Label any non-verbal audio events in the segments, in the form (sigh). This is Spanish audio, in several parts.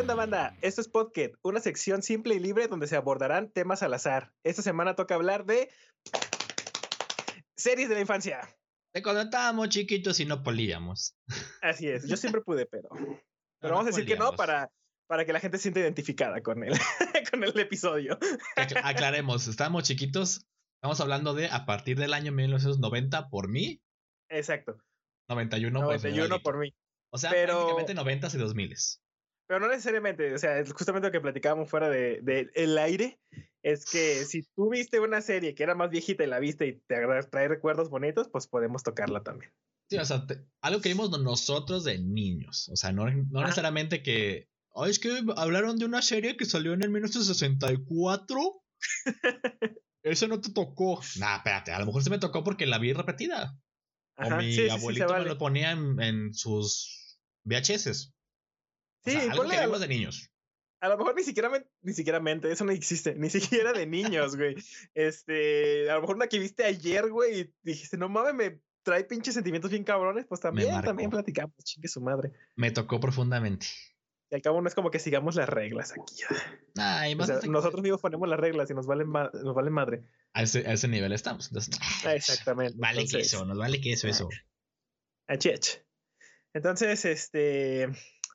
¿Qué onda, banda? Esto es Podcast, una sección simple y libre donde se abordarán temas al azar. Esta semana toca hablar de series de la infancia. De cuando estábamos chiquitos y no políamos. Así es, yo siempre pude, pero, (laughs) pero vamos a decir que no para, para que la gente se sienta identificada con el, (laughs) con el episodio. Aclaremos, estábamos chiquitos, estamos hablando de a partir del año 1990 por mí. Exacto. 91, 91 pues, por mí. O sea, prácticamente 90 y 2000. Pero no necesariamente, o sea, justamente lo que platicábamos fuera de, de, el aire, es que si tú viste una serie que era más viejita y la viste y te trae recuerdos bonitos, pues podemos tocarla también. Sí, o sea, algo que vimos nosotros de niños, o sea, no, no necesariamente que, oh, es que hablaron de una serie que salió en el 1964. (laughs) Eso no te tocó. Nah, espérate, a lo mejor se me tocó porque la vi repetida. o mi abuelito me lo ponía en, en sus VHS. Sí, algo que vimos de niños. A lo mejor ni siquiera, ni siquiera mente, eso no existe, ni siquiera de niños, güey. Este, a lo mejor una que viste ayer, güey, y dijiste, no mames, me trae pinches sentimientos bien cabrones, pues también, también platicamos, chingue su madre. Me tocó profundamente. Y al cabo no es como que sigamos las reglas aquí. Ay, nosotros mismos ponemos las reglas y nos vale, nos vale madre. A ese, a ese nivel estamos. Ah, exactamente. Vale que eso, nos vale que eso, eso. Achich. Entonces, este,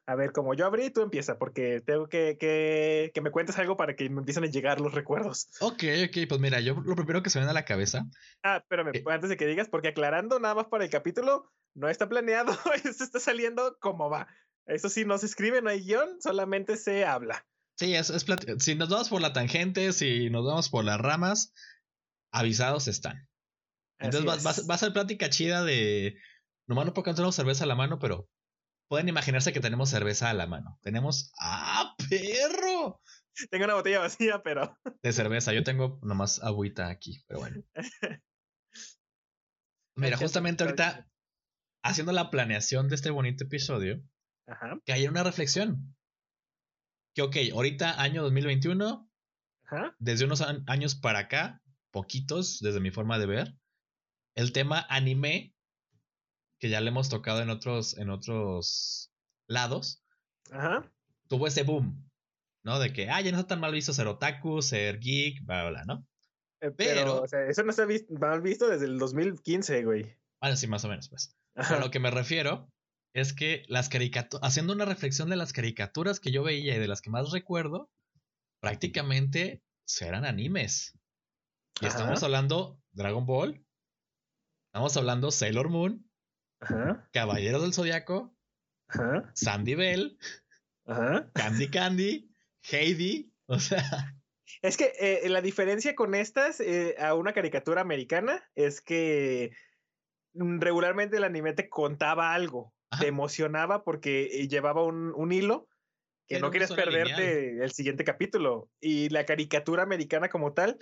a ver, como yo abrí, tú empieza, porque tengo que, que, que, me cuentes algo para que me empiecen a llegar los recuerdos. Ok, ok, pues mira, yo lo primero que se me viene a la cabeza. Ah, espérame, eh, antes de que digas, porque aclarando nada más para el capítulo, no está planeado, (laughs) esto está saliendo como va. Eso sí, no se escribe, no hay guion, solamente se habla. Sí, es, es si nos vamos por la tangente, si nos vamos por las ramas, avisados están. Entonces va, va, a ser plática chida de. Nomás no puedo cantar una cerveza a la mano, pero pueden imaginarse que tenemos cerveza a la mano. Tenemos. ¡Ah, perro! Tengo una botella vacía, pero. (laughs) De cerveza. Yo tengo nomás agüita aquí, pero bueno. Mira, justamente ahorita, haciendo la planeación de este bonito episodio, que hay una reflexión. Que, ok, ahorita, año 2021, desde unos años para acá, poquitos, desde mi forma de ver, el tema anime que ya le hemos tocado en otros, en otros lados, Ajá. tuvo ese boom, ¿no? De que, ah, ya no está tan mal visto ser otaku, ser geek, bla, bla, ¿no? Eh, pero, o sea, eso no está mal visto desde el 2015, güey. Bueno, sí, más o menos, pues. A lo que me refiero es que las caricaturas, haciendo una reflexión de las caricaturas que yo veía y de las que más recuerdo, prácticamente eran animes. Y estamos hablando Dragon Ball, estamos hablando Sailor Moon, Caballeros del Zodiaco, Sandy Bell, Candy Candy, Heidi, o sea. Es que eh, la diferencia con estas eh, a una caricatura americana es que mm, regularmente el anime te contaba algo, te emocionaba porque eh, llevaba un, hilo que no quieres perderte el siguiente capítulo. Y la caricatura americana como tal,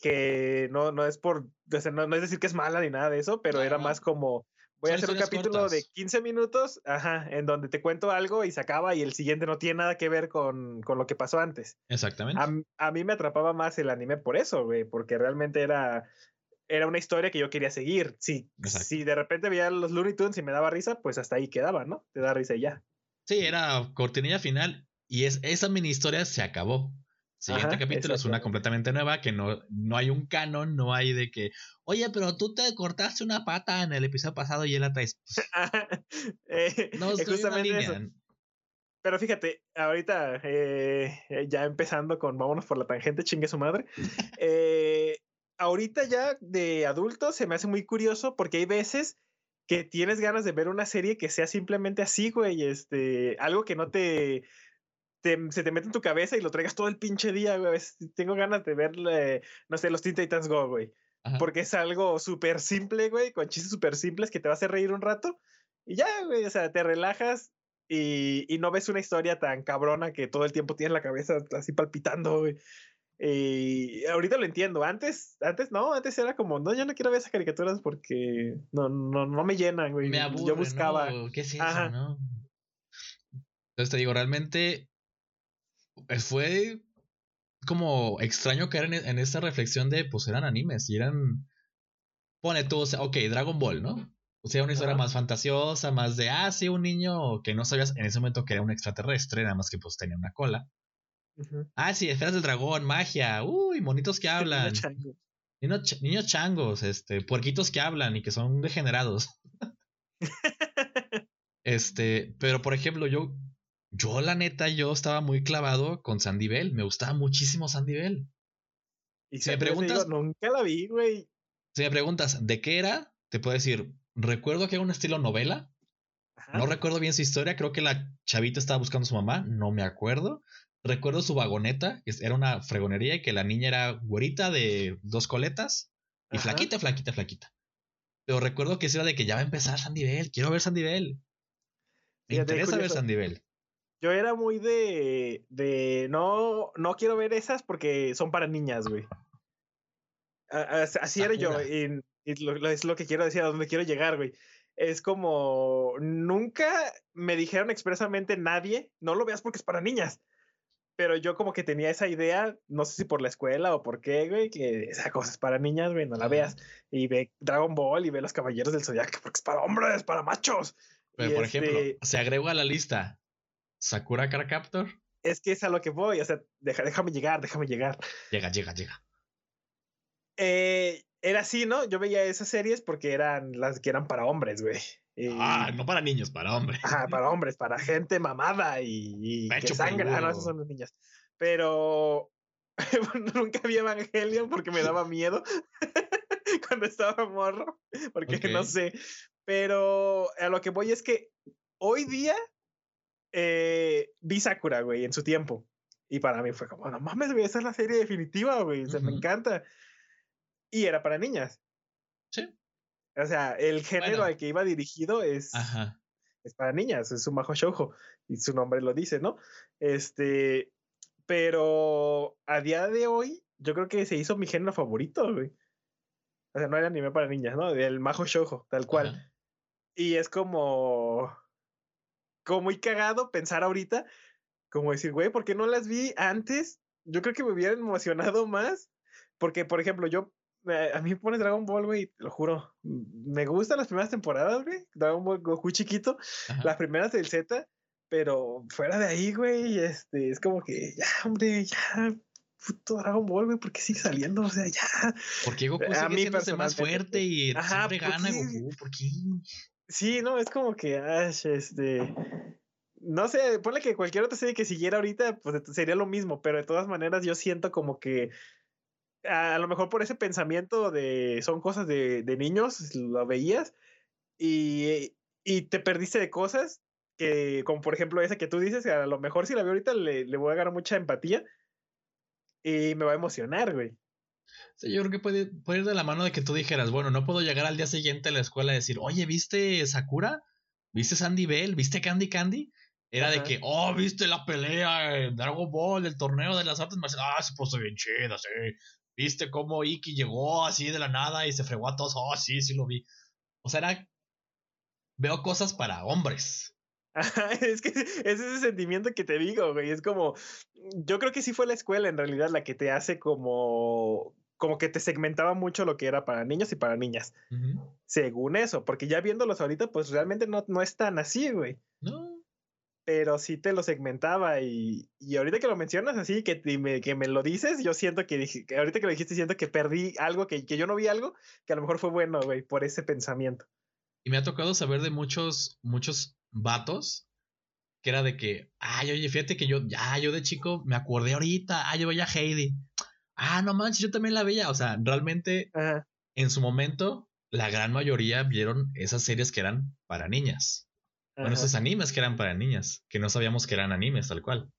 que no, no es por, no, es decir que es mala ni nada de eso, pero era más como Voy a hacer un capítulo de 15 minutos, ajá, en donde te cuento algo y se acaba y el siguiente no tiene nada que ver con, con lo que pasó antes. Exactamente. A, mí me atrapaba más el anime por eso, güey, porque realmente era, era una historia que yo quería seguir. Si, si de repente veía los Looney Tunes y me daba risa, pues hasta ahí quedaba, ¿no? Te da risa y ya. Sí, era cortinilla final y es, esa mini historia se acabó. Siguiente capítulo es una completamente nueva, que no, no hay un canon, no hay de que, oye, pero tú te cortaste una pata en el episodio pasado y él la traes. (laughs) eh, no, justamente eso. Pero fíjate, ahorita eh, ya empezando con vámonos por la tangente, chingue su madre. (laughs) eh, ahorita ya de adulto se me hace muy curioso porque hay veces que tienes ganas de ver una serie que sea simplemente así, güey, este, algo que no te se te mete en tu cabeza y lo traigas todo el pinche día, güey. Tengo ganas de ver, no sé, los Teen Titans Go, güey. Porque es algo súper simple, güey, con chistes súper simples que te va a hacer reír un rato. Y ya, güey, o sea, te relajas y, y, no ves una historia tan cabrona que todo el tiempo tienes la cabeza así palpitando, güey. Y ahorita lo entiendo. Antes, antes no, antes era como, no, yo no quiero ver esas caricaturas porque no, no, no me llenan, güey. Me yo buscaba. ¿Qué es eso, no? Entonces te digo, realmente fue como extraño caer en, en, esta reflexión de, pues eran animes y eran... Pone tú, ok, Dragon Ball, ¿no? O sea, una historia más fantasiosa, más de, ah, sí, un niño que no sabías en ese momento que era un extraterrestre, nada más que pues tenía una cola. Ah, sí, esferas del dragón, magia, uy, monitos que hablan. Niños, changos, este, puerquitos que hablan y que son degenerados. (laughs) este, pero por ejemplo, yo, yo la neta, yo estaba muy clavado con Sandy Bell. Me gustaba muchísimo Sandy Bell. Y si me preguntas, nunca la vi, güey. Si me preguntas de qué era, te puedo decir, recuerdo que era un estilo novela. No recuerdo bien su historia, creo que la chavita estaba buscando a su mamá, no me acuerdo. Recuerdo su vagoneta, que era una fregonería y que la niña era güerita de dos coletas y flaquita, flaquita, flaquita. Pero recuerdo que era de que ya va a empezar Sandy quiero ver Sandy Bell. Me interesa ver Sandy Yo era muy de, de no, no quiero ver esas porque son para niñas, güey. Así era yo, y, es lo que quiero decir, a dónde quiero llegar, güey. Es como, nunca me dijeron expresamente nadie, no lo veas porque es para niñas pero yo como que tenía esa idea, no sé si por la escuela o por qué, güey, que esa cosa es para niñas, güey, no la veas. Y ve Dragon Ball y ve Los Caballeros del Zodiaco, porque es para hombres, para machos. Pero, por ejemplo, este se agregó a la lista Sakura Car Captor. Es que es a lo que voy, o sea, déjame llegar, déjame llegar. Llega, llega, llega. Eh, era así, ¿no? Yo veía esas series porque eran las que eran para hombres, güey ah, no para niños, para hombres. Ajá, (laughs) para hombres, para gente mamada y, que sangre. Ah, no, esas son las niñas. Pero (laughs) nunca vi Evangelion porque me daba miedo (laughs) cuando estaba morro, porque no sé. Pero a lo que voy es que hoy día eh, vi Sakura, güey, en su tiempo. Y para mí fue como, no mames, güey, esa es la serie definitiva, güey, o me encanta. Y era para niñas. Sí. O sea, el género al que iba dirigido es, es para niñas, es un majo shoujo, y su nombre lo dice, ¿no? Este, pero a día de hoy, yo creo que se hizo mi género favorito, güey. O sea, no era anime para niñas, ¿no? El majo shoujo, tal cual. Y es como, como muy cagado pensar ahorita, como decir, güey, ¿por qué no las vi antes? Yo creo que me hubieran emocionado más. Porque, por ejemplo, yo a mí me pone Dragon Ball, güey, lo juro. Me gustan las primeras temporadas, güey. Dragon Ball Goku chiquito, las primeras del Z, pero fuera de ahí, güey, este, es como que ya, hombre, ya, puto Dragon Ball, güey, ¿por qué sigue saliendo? O sea, ya. Porque Goku sigue a mí más fuerte y Ajá, siempre gana Goku, ¿por qué? Sí, no, es como que, este. No sé, ponle que cualquier otra serie que siguiera ahorita, pues sería lo mismo, pero de todas maneras yo siento como que a lo mejor por ese pensamiento de son cosas de, niños, lo veías y, te perdiste de cosas que, como por ejemplo esa que tú dices, a lo mejor si la veo ahorita le, voy a agarrar mucha empatía y me va a emocionar, güey. Sí, yo creo que puede, puede, ir de la mano de que tú dijeras, bueno, no puedo llegar al día siguiente a la escuela y decir, oye, ¿viste Sakura? ¿Viste Sandy Bell? ¿Viste Candy Candy? Era de que, oh, ¿viste la pelea en Dragon Ball, el torneo de las artes marciales? Ah, se puso bien chida, sí. ¿Viste cómo Iki llegó así de la nada y se fregó a todos? Oh, sí, sí lo vi. O sea, era... Veo cosas para hombres. (laughs) es que es ese sentimiento que te digo, güey. Es como, yo creo que sí fue la escuela en realidad la que te hace como, como que te segmentaba mucho lo que era para niños y para niñas. Según eso, porque ya viéndolos ahorita, pues realmente no, no es tan así, güey. No pero sí te lo segmentaba y, ahorita que lo mencionas así, que, me, que me lo dices, yo siento que, dije, que ahorita que lo dijiste, siento que perdí algo, que, que yo no vi algo, que a lo mejor fue bueno, güey, por ese pensamiento. Y me ha tocado saber de muchos, muchos vatos que era de que, ay, oye, fíjate que yo, ya, yo de chico me acordé ahorita, ah, yo veía Heidi. Ah, no manches, yo también la veía. O sea, realmente en su momento, la gran mayoría vieron esas series que eran para niñas. Bueno, esos animes que eran para niñas, que no sabíamos que eran animes tal cual.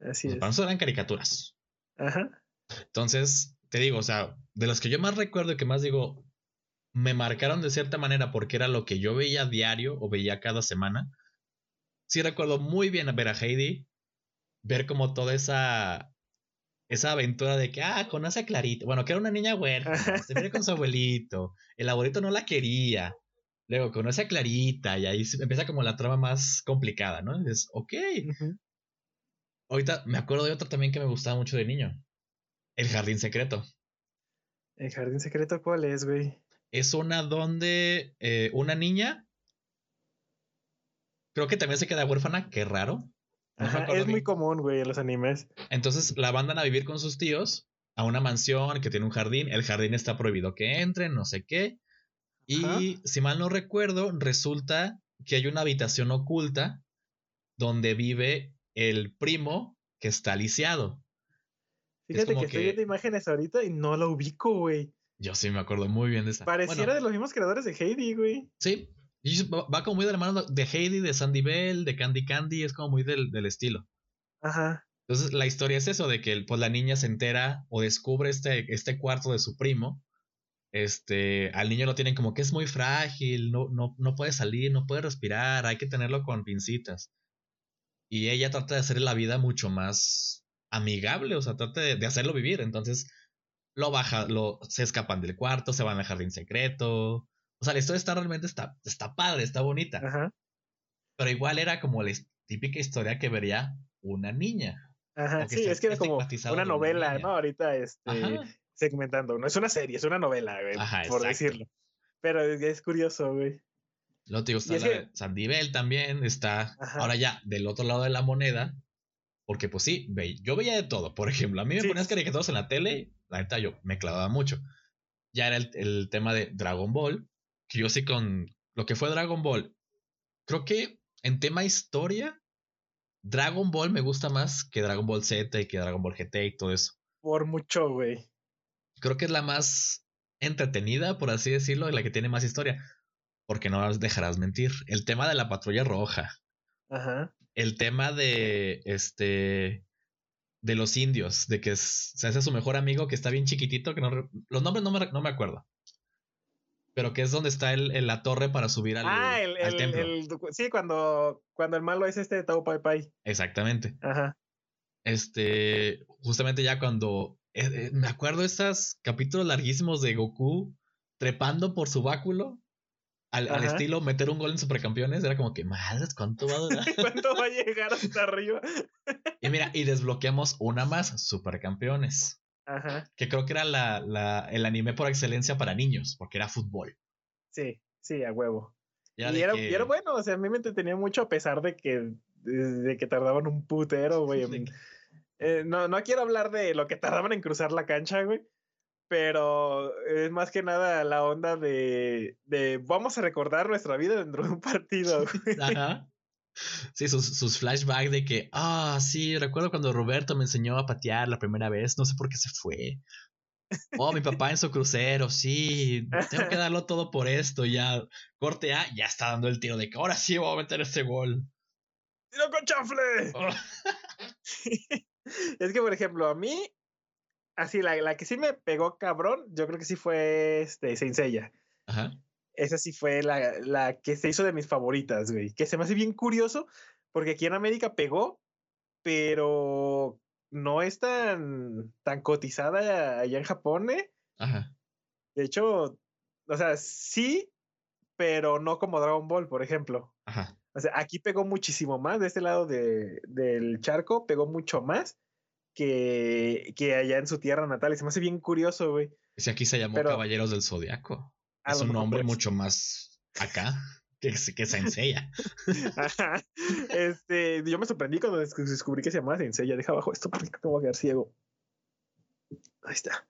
Así es. Para nosotros eran caricaturas. Ajá. Entonces, te digo, o sea, de los que yo más recuerdo y que más digo, me marcaron de cierta manera porque era lo que yo veía diario o veía cada semana. Sí recuerdo muy bien ver a Heidi, ver como toda esa esa aventura de que, ah, conoce a Clarita. Bueno, que era una niña huérfana, (laughs) se viene con su abuelito. El abuelito no la quería. Luego conoce a Clarita y ahí empieza como la trama más complicada, ¿no? Es, ok. Ahorita me acuerdo de otra también que me gustaba mucho de niño. El Jardín Secreto. ¿El Jardín Secreto cuál es, güey? Es una donde eh, una niña creo que también se queda huérfana, qué raro. es muy común, güey, en los animes. Entonces la mandan a vivir con sus tíos a una mansión que tiene un jardín. El jardín está prohibido que entren, no sé qué. Y si mal no recuerdo, resulta que hay una habitación oculta donde vive el primo que está lisiado. Fíjate que, estoy viendo imágenes ahorita y no lo ubico, güey. Yo sí me acuerdo muy bien de esa. Pareciera de los mismos creadores de Heidi, güey. Sí, va como muy de la mano de Heidi, de Sandy Bell, de Candy Candy, es como muy del, del estilo. Ajá. Entonces la historia es eso, de que pues, la niña se entera o descubre este, este cuarto de su primo. Este, al niño lo tienen como que es muy frágil, no, no, no puede salir, no puede respirar, hay que tenerlo con pincitas. Y ella trata de hacer la vida mucho más amigable, o sea, trata de, hacerlo vivir. Entonces lo baja, lo, se escapan del cuarto, se van al jardín secreto, o sea, la historia está realmente está, está padre, está bonita. Ajá. Pero igual era como la típica historia que vería una niña. Ajá, sí, es que era como una novela, ¿no? Ahorita este, segmentando. No es una serie, es una novela, güey, por decirlo. Pero es curioso, güey. Lo digo, está la Sandy Bell también, está ahora ya del otro lado de la moneda. Porque, pues sí, yo veía de todo. Por ejemplo, a mí me ponías caricaturas en la tele, la neta yo me clavaba mucho. Ya era el, el tema de Dragon Ball, que yo sí con lo que fue Dragon Ball. Creo que en tema historia, Dragon Ball me gusta más que Dragon Ball Z y que Dragon Ball GT y todo eso. Por mucho, güey. Creo que es la más entretenida, por así decirlo, y la que tiene más historia. Porque no dejarás mentir. El tema de la patrulla roja. Ajá. El tema de este de los indios, de que se hace su mejor amigo que está bien chiquitito, que no los nombres no me, no me acuerdo pero que es donde está el, la torre para subir al, ah, el, el, sí, cuando, cuando el malo es este Tao Pai Pai. Exactamente. Ajá. Este, justamente ya cuando, eh, eh, me acuerdo estos capítulos larguísimos de Goku trepando por su báculo. Al, al, estilo meter un gol en supercampeones, era como que, madres, ¿cuánto va a durar? (laughs) ¿Cuánto va a llegar hasta arriba? (laughs) y mira, y desbloqueamos una más, supercampeones. Ajá. Que creo que era la, la, el anime por excelencia para niños, porque era fútbol. Sí, sí, a huevo. y, era, y, era, bueno, o sea, a mí me entretenía mucho a pesar de que, de, que tardaban un putero, güey. (laughs) Eh, no, no quiero hablar de lo que tardaban en cruzar la cancha, güey. Pero es más que nada la onda de, de vamos a recordar nuestra vida dentro de un partido. (laughs) Güey. Ajá. Sí, sus, sus flashbacks de que, ah, sí, recuerdo cuando Roberto me enseñó a patear la primera vez, no sé por qué se fue. Oh, mi papá en su crucero, sí, tengo que darlo todo por esto, ya. Corte A, ya está dando el tiro de que ahora sí voy a meter este gol. ¡Tiro con chafle! Oh. (laughs) es que, por ejemplo, a mí, así, la, la, que sí me pegó cabrón, yo creo que sí fue este, Seiya. Ajá esa sí fue la, la, que se hizo de mis favoritas, güey. Que se me hace bien curioso, porque aquí en América pegó, pero no es tan, tan cotizada allá en Japón, ¿eh? Ajá. De hecho, o sea, sí, pero no como Dragon Ball, por ejemplo. Ajá. O sea, aquí pegó muchísimo más, de este lado de, del charco, pegó mucho más que, que allá en su tierra natal. Y se me hace bien curioso, güey. Si aquí se llamó Caballeros del Zodiaco es un nombre mucho más acá (laughs) que, que Senseiya. (laughs) Este, yo me sorprendí cuando descubrí que se llamaba Senseiya. Deja abajo esto porque no voy a quedar ciego. Ahí está.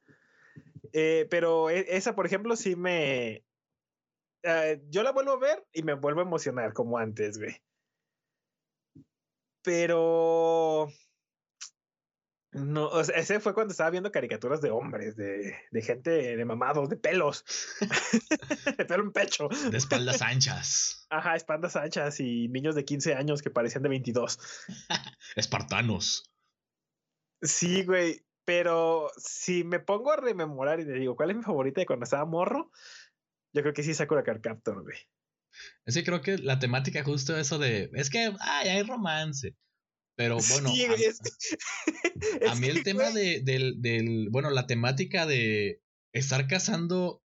Eh, pero e, esa, por ejemplo, sí me. Eh, yo la vuelvo a ver y me vuelvo a emocionar como antes, güey. Pero no, o sea, ese fue cuando estaba viendo caricaturas de hombres, de, de gente de mamados, de pelos. (laughs) de pelo en pecho. De espaldas anchas. Ajá, espaldas anchas y niños de 15 años que parecían de 22. (laughs) Espartanos. Sí, güey. Pero si me pongo a rememorar y le digo, ¿cuál es mi favorita de cuando estaba morro? Yo creo que sí Sakura Card Captor, güey. Es que creo que la temática justo eso de, es que, ay, hay romance. Pero bueno, a, (laughs) mí el tema de, del, del, bueno, la temática de estar cazando,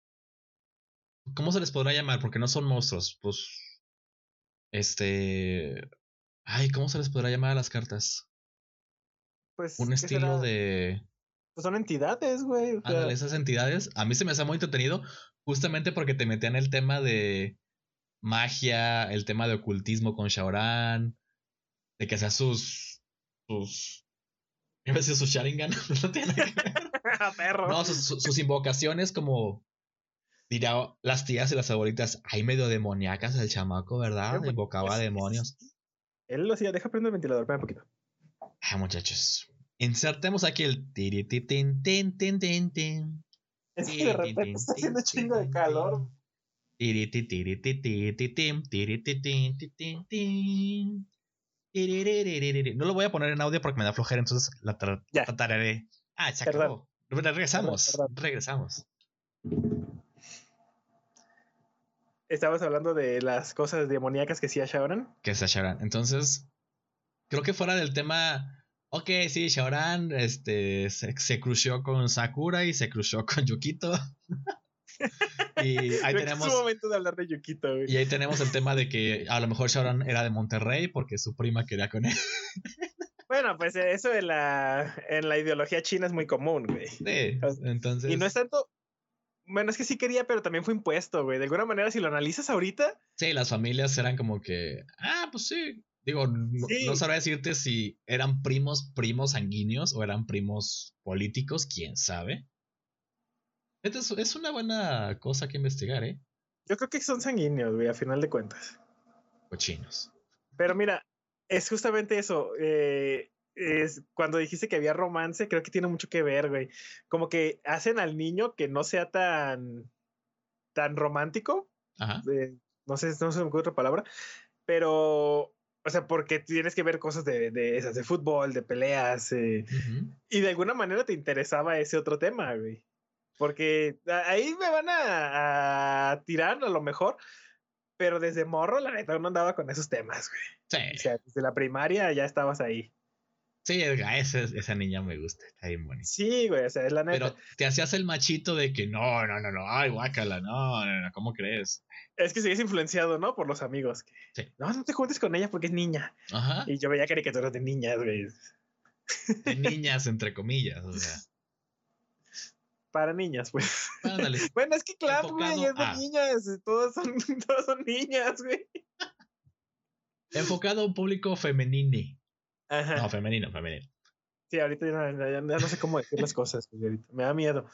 ¿cómo se les podrá llamar? Porque no son monstruos, pues, este, ay, ¿cómo se les podrá llamar a las cartas? Pues, un estilo de... Pues son entidades, güey. esas entidades. A mí se me hace muy entretenido justamente porque te metían el tema de magia, el tema de ocultismo con Shaoran, de que sea sus. sus. ¿Qué me sus Sharingan? (laughs) no tiene que (laughs) Perro. No, sus, invocaciones como. Diría las tías y las abuelitas, hay medio demoníacas el chamaco, ¿verdad? Invocaba demonios. Él lo hacía, deja prender el ventilador, espera un poquito. Ah, muchachos. Insertemos aquí el Es que de repente está haciendo chingo de calor. No lo voy a poner en audio porque me da flojera, entonces la trataré. Ah, se acabó. Regresamos. Regresamos. Estabas hablando de las cosas demoníacas que hacía Shaoran. Que hacía Shaoran. Entonces, creo que fuera del tema. Ok, sí, Shaoran este, se, se con Sakura y se cruzó con Yukito. (laughs) y (laughs) ahí tenemos. Es momento de hablar de Yukito, Y ahí tenemos el tema de que a lo mejor Shaoran era de Monterrey porque su prima quería con él. (laughs) Bueno, pues eso en la, en la ideología china es muy común, güey. Sí, entonces. Y no es tanto. Bueno, es que sí quería, pero también fue impuesto, güey. De alguna manera, si lo analizas ahorita. Sí, las familias eran como que. Ah, pues sí. Digo, no, no sabría decirte si eran primos, primos sanguíneos o eran primos políticos, quién sabe. Es, es una buena cosa que investigar, ¿eh? Yo creo que son sanguíneos, güey, a final de cuentas. Cochinos. Pero mira, es justamente eso. Eh, es cuando dijiste que había romance, creo que tiene mucho que ver, güey. Como que hacen al niño que no sea tan, tan romántico. Ajá. no sé, no sé otra palabra. Pero, o sea, porque tienes que ver cosas de, de esas, de fútbol, de peleas. Eh, y de alguna manera te interesaba ese otro tema, güey. Porque ahí me van a, a tirar a lo mejor pero desde morro, la neta, no andaba con esos temas, güey. Sí. O sea, desde la primaria ya estabas ahí. Sí, esa, esa niña me gusta, está bien bonita. Sí, güey, o sea, es la neta. Pero te hacías el machito de que no, no, no, no, ay, guácala, no, no, no, ¿cómo crees? Es que sigues influenciado, ¿no? Por los amigos. sí. No, no te juntes con ella porque es niña. Ajá. Y yo veía caricaturas de niñas, güey. De niñas, entre comillas, o sea para niñas, pues. (laughs) bueno, es que claro, güey, es de niñas, todas son, (laughs) todas son niñas, güey. Enfocado a un público femenino. Ajá. No, femenino, femenino. Sí, ahorita ya, no sé cómo decir las cosas, me da miedo.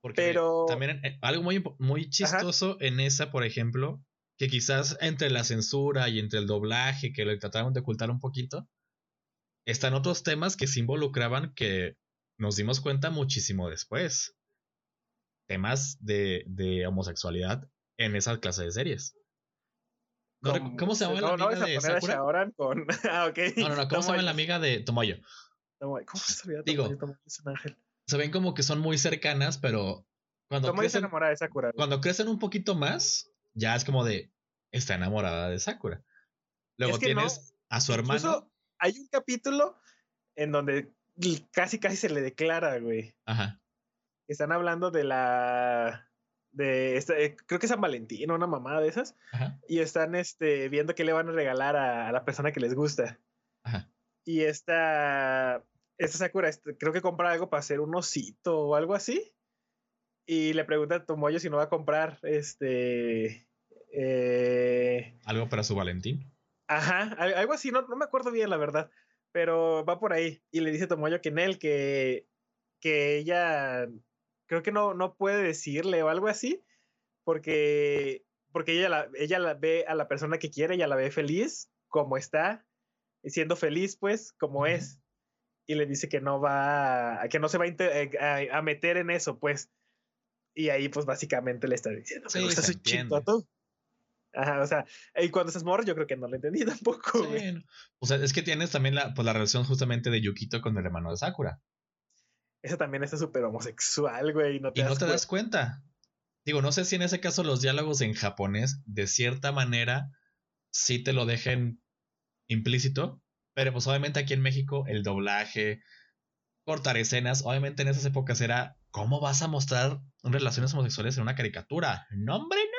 Porque Pero... también eh, algo muy, muy chistoso en esa, por ejemplo, que quizás entre la censura y entre el doblaje, que lo trataron de ocultar un poquito, están otros temas que se involucraban que nos dimos cuenta muchísimo después. Temas de, de homosexualidad en esa clase de series. ¿Cómo, se llama la amiga de Sakura? Con... (laughs) ah, okay. No, no, no. ¿Cómo se llama la amiga de Tomoyo? ¿Cómo se llama? Digo, es un ángel. se ven como que son muy cercanas, pero cuando Tomoyo crecen, se enamora de Sakura. Cuando crecen un poquito más, ya es como de está enamorada de Sakura. Luego tienes a su hermano. Hay un capítulo en donde casi casi se le declara, güey. Ajá. Están hablando de la de este, creo que es San Valentín, una mamada de esas. Ajá. Y están este viendo qué le van a regalar a, la persona que les gusta. Ajá. Y esta esta Sakura este, creo que compra algo para hacer un osito o algo así. Y le pregunta a Tomoyo si no va a comprar este eh, algo para su Valentín. Ajá, algo así, no, no me acuerdo bien la verdad pero va por ahí. Y le dice Tomoyo que en él que, que ella creo que no, no puede decirle o algo así, porque, porque ella, la, ella la ve a la persona que quiere, ella la ve feliz, como está, siendo feliz, pues, como es. Y le dice que no va, que no se va a, a, meter en eso, pues. Y ahí, pues, básicamente le está diciendo, sí, tú. Ajá, o sea, y cuando estás morro, yo creo que no lo entendí (laughs) tampoco. O sea, es que tienes también la, pues, la relación justamente de Yukito con el hermano de Sakura. Esa también está súper homosexual, güey. No te y no te das cuenta. Digo, no sé si en ese caso los diálogos en japonés, de cierta manera, sí te lo dejen implícito. Pero pues obviamente aquí en México, el doblaje, cortar escenas, obviamente en esas épocas era, ¿cómo vas a mostrar relaciones homosexuales en una caricatura? No, hombre, no,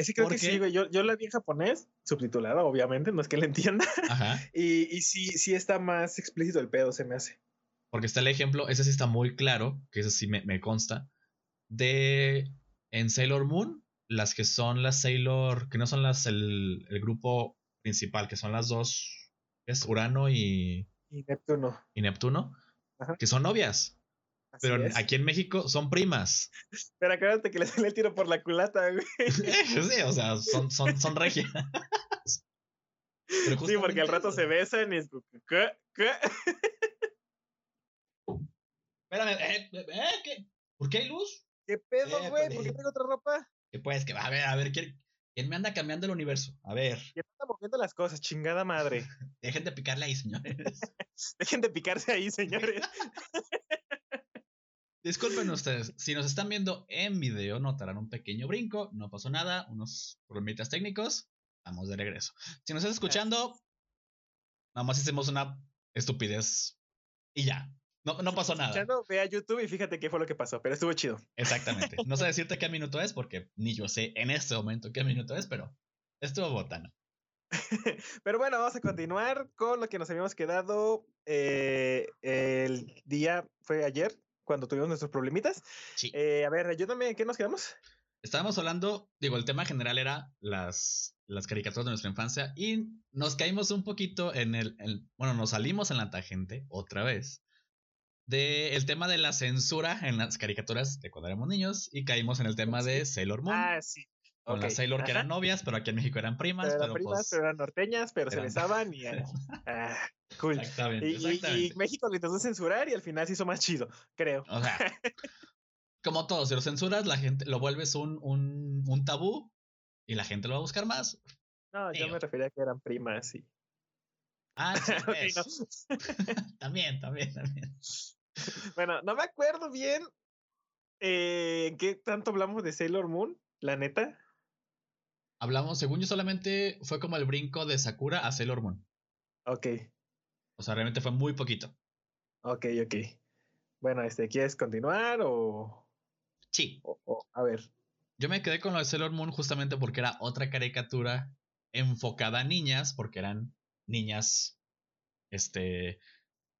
ese creo que sí, güey. Yo, yo la vi en japonés, subtitulada, obviamente, no es que la entienda. Ajá. (laughs) y, y sí, sí está más explícito el pedo, se me hace. Porque está el ejemplo, ese sí está muy claro, que ese sí me, consta, de en Sailor Moon, las que son las Sailor, que no son las el, grupo principal, que son las dos, es Urano y, y Neptuno. Y Neptuno, que son novias. Pero aquí en México son primas. (laughs) Pero acuérdate que le sale el tiro por la culata, güey. (laughs) sí, o sea, son, son, son regias. (laughs) sí, porque al rato se besan y es. ¿Qué? ¿Qué? Espérame, ¿eh? ¿eh? ¿Qué? ¿Por qué hay luz? ¿Qué pedo, eh, güey? ¿Por qué tengo otra ropa? ¿Qué pues? Que, a ver, a ver, ¿quién, ¿quién me anda cambiando el universo? A ver. ¿Quién está moviendo las cosas? Chingada madre. Dejen de picarle ahí, señores. Dejen de picarse ahí, señores. Disculpen (laughs) ustedes, si nos están viendo en video, notarán un pequeño brinco, no pasó nada, unos problemitas técnicos, Vamos de regreso. Si nos estás escuchando, nada más hicimos una estupidez y ya. No, no pasó nada. Ve a YouTube y fíjate qué fue lo que pasó, pero estuvo chido. Exactamente. No sé (laughs) decirte qué minuto es porque ni yo sé en este momento qué minuto es, pero estuvo botana. (laughs) pero bueno, vamos a continuar con lo que nos habíamos quedado eh, el día, fue ayer, cuando tuvimos nuestros problemitas. Sí. Eh, a ver, ayúdame, ¿qué nos quedamos? Estábamos hablando, digo, el tema general era las, las caricaturas de nuestra infancia y nos caímos un poquito en el, bueno, nos salimos en la tangente otra vez del el tema de la censura en las caricaturas de cuando éramos niños y caímos en el tema de Sailor Moon. Ah, sí. Con las Sailor que eran novias, pero aquí en México eran primas. Pero, primas, pues pero eran norteñas, pero se besaban y. (laughs) ah, cool. Exactamente, y, y, México lo intentó censurar y al final se hizo más chido, creo. O sea, como todo, si lo censuras, la gente lo vuelves un, un, un tabú y la gente lo va a buscar más. No, yo me refería a que eran primas y. Ah, (laughs) sí, (laughs) también, también, también. Bueno, no me acuerdo bien eh, en qué tanto hablamos de Sailor Moon, la neta. Hablamos, según yo, solamente fue como el brinco de Sakura a Sailor Moon. Ok. O sea, realmente fue muy poquito. Ok, ok. Bueno, este, ¿quieres continuar o...? Sí. a ver. Yo me quedé con lo de Sailor Moon justamente porque era otra caricatura enfocada a niñas, porque eran niñas, este,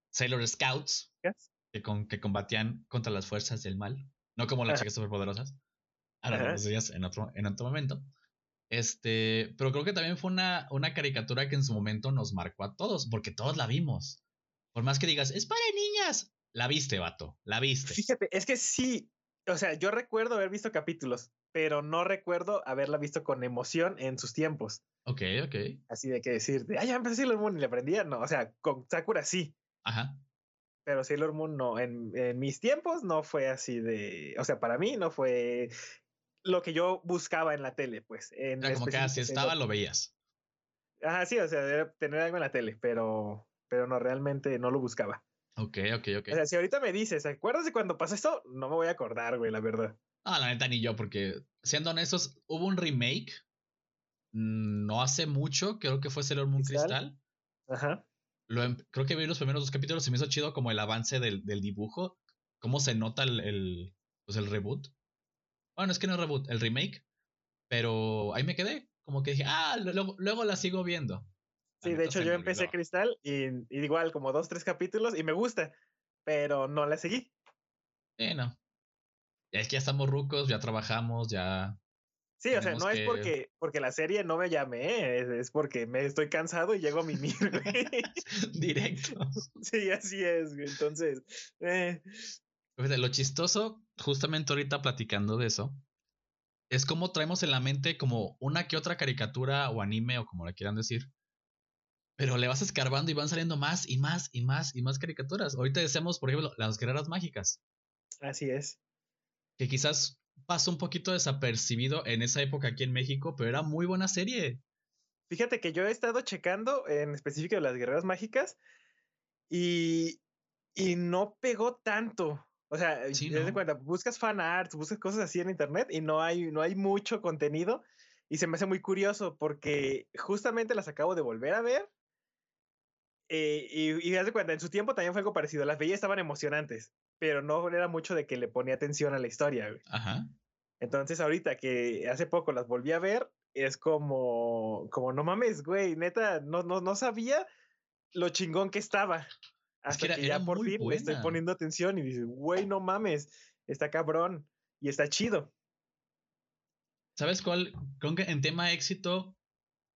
Sailor Scouts, que, con, que combatían contra las fuerzas del mal, no como las chicas superpoderosas. Ahora días en otro, en otro momento. Este, pero creo que también fue una, una caricatura que en su momento nos marcó a todos, porque todos la vimos. Por más que digas, es para niñas, la viste, vato, la viste. Fíjate, es que sí, o sea, yo recuerdo haber visto capítulos, pero no recuerdo haberla visto con emoción en sus tiempos. Ok, ok. Así de que decir, ah, ya empecé Sailor Moon y le aprendía, no, o sea, con Sakura sí. Ajá. Pero Sailor Moon no, en, en mis tiempos no fue así de, o sea, para mí no fue lo que yo buscaba en la tele, pues. En Era como que así estaba, lo veías. Ajá, sí, o sea, tener algo en la tele, pero, pero no, realmente no lo buscaba. Ok, ok, ok. O sea, si ahorita me dices, ¿acuerdas de cuando pasó esto? No me voy a acordar, güey, la verdad. Ah, la neta ni yo, porque siendo honestos, hubo un remake mm, no hace mucho, creo que fue Sailor Moon Crystal. Ajá. Lo, em, creo que vi los primeros dos capítulos, se me hizo chido como el avance del, del dibujo, cómo se nota el, el, pues el reboot. Bueno, es que no es reboot, el remake. Pero ahí me quedé, como que dije, ah, luego, luego la sigo viendo. Sí, de hecho yo empecé Cristal y, igual como dos, tres capítulos y me gusta, pero no la seguí. Sí, no. Es que ya estamos rucos, ya trabajamos, ya. Sí, o sea, no es porque, porque la serie no me llame, es, porque me estoy cansado y llego a mimir, (laughs) Directo. Sí, así es, Entonces. Eh. Lo chistoso, justamente ahorita platicando de eso, es como traemos en la mente como una que otra caricatura o anime o como le quieran decir, pero le vas escarbando y van saliendo más y más y más y más caricaturas. Ahorita decíamos, por ejemplo, las guerreras mágicas. Así es. Que quizás pasó un poquito desapercibido en esa época aquí en México, pero era muy buena serie. Fíjate que yo he estado checando en específico de las guerreras mágicas y, y no pegó tanto. O sea, sí, cuenta, buscas fan art, buscas cosas así en internet y no hay, no hay mucho contenido. Y se me hace muy curioso porque justamente las acabo de volver a ver eh, y, y de cuenta, en su tiempo también fue algo parecido. Las veía estaban emocionantes, pero no era mucho de que le ponía atención a la historia. Ajá. Entonces, ahorita que hace poco las volví a ver, es como, como no mames, güey, neta, no, no, no sabía lo chingón que estaba. Hasta que, ya por fin estoy poniendo atención y dices, güey, no mames, está cabrón y está chido. ¿Sabes cuál? Creo que en tema éxito,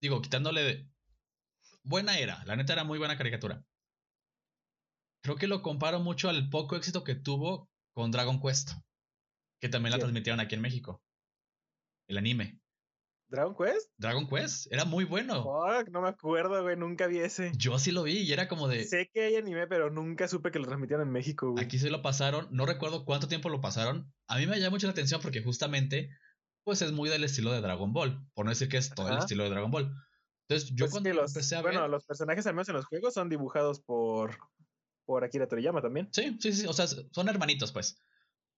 digo, quitándole. Buena era, la neta era muy buena caricatura. Creo que lo comparo mucho al poco éxito que tuvo con Dragon Quest, que también la transmitieron aquí en México. El anime. ¿Dragon Quest? Dragon Quest, era muy bueno. Fuck, no me acuerdo, güey, nunca vi ese. Yo sí lo vi y era como de. Sé que hay anime, pero nunca supe que lo transmitieron en México, güey. Aquí se lo pasaron, no recuerdo cuánto tiempo lo pasaron. A mí me llama mucho la atención porque justamente, pues es muy del estilo de Dragon Ball, por no decir que es todo el estilo de Dragon Ball. Entonces, yo pues cuando empecé a ver. Bueno, los personajes al menos en los juegos son dibujados por. por Akira Toriyama también. Sí, sí, sí. O sea, son hermanitos, pues.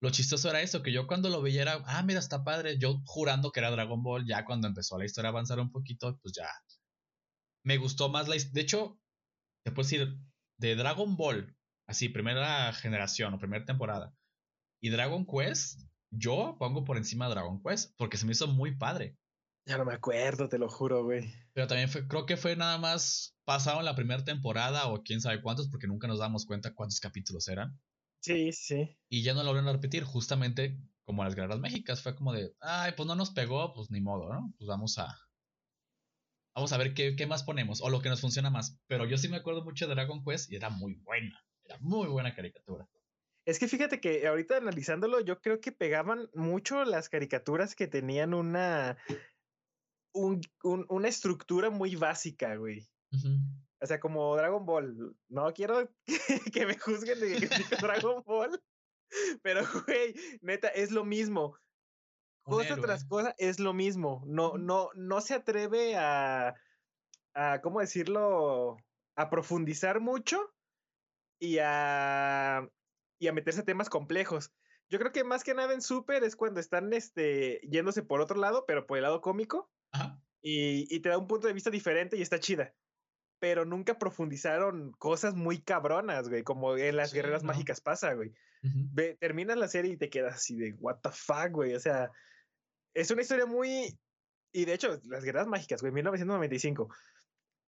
Lo chistoso era eso, que yo cuando lo veía era, ah, mira, está padre. Yo jurando que era Dragon Ball, ya cuando empezó la historia a avanzar un poquito, pues ya. Me gustó más la historia. De hecho, te puedo decir, de Dragon Ball, así, primera generación o primera temporada, y Dragon Quest, yo pongo por encima Dragon Quest, porque se me hizo muy padre. Ya no me acuerdo, te lo juro, güey. Pero también fue, creo que fue nada más pasado en la primera temporada o quién sabe cuántos, porque nunca nos damos cuenta cuántos capítulos eran. Sí, sí. Y ya no lo volvieron a repetir, justamente como las guerras méxicas. Fue como de, ay, pues no nos pegó, pues ni modo, ¿no? Pues vamos a. Vamos a ver qué, qué más ponemos o lo que nos funciona más. Pero yo sí me acuerdo mucho de Dragon Quest y era muy buena. Era muy buena caricatura. Es que fíjate que ahorita analizándolo, yo creo que pegaban mucho las caricaturas que tenían una. Un, una estructura muy básica, güey. O sea, como Dragon Ball. No quiero (laughs) que, me juzguen de Dragon Ball. Pero, güey, neta, es lo mismo. cosa tras cosa es lo mismo. No, no, no se atreve a, a, ¿cómo decirlo? A profundizar mucho y a, y a meterse a temas complejos. Yo creo que más que nada en Super es cuando están este, yéndose por otro lado, pero por el lado cómico. Y, y te da un punto de vista diferente y está chida pero nunca profundizaron cosas muy cabronas, güey, como en las guerreras mágicas pasa, güey. terminas la serie y te quedas así de, what the fuck, güey, o sea, es una historia muy... Y de hecho, las guerreras mágicas, güey, 1995.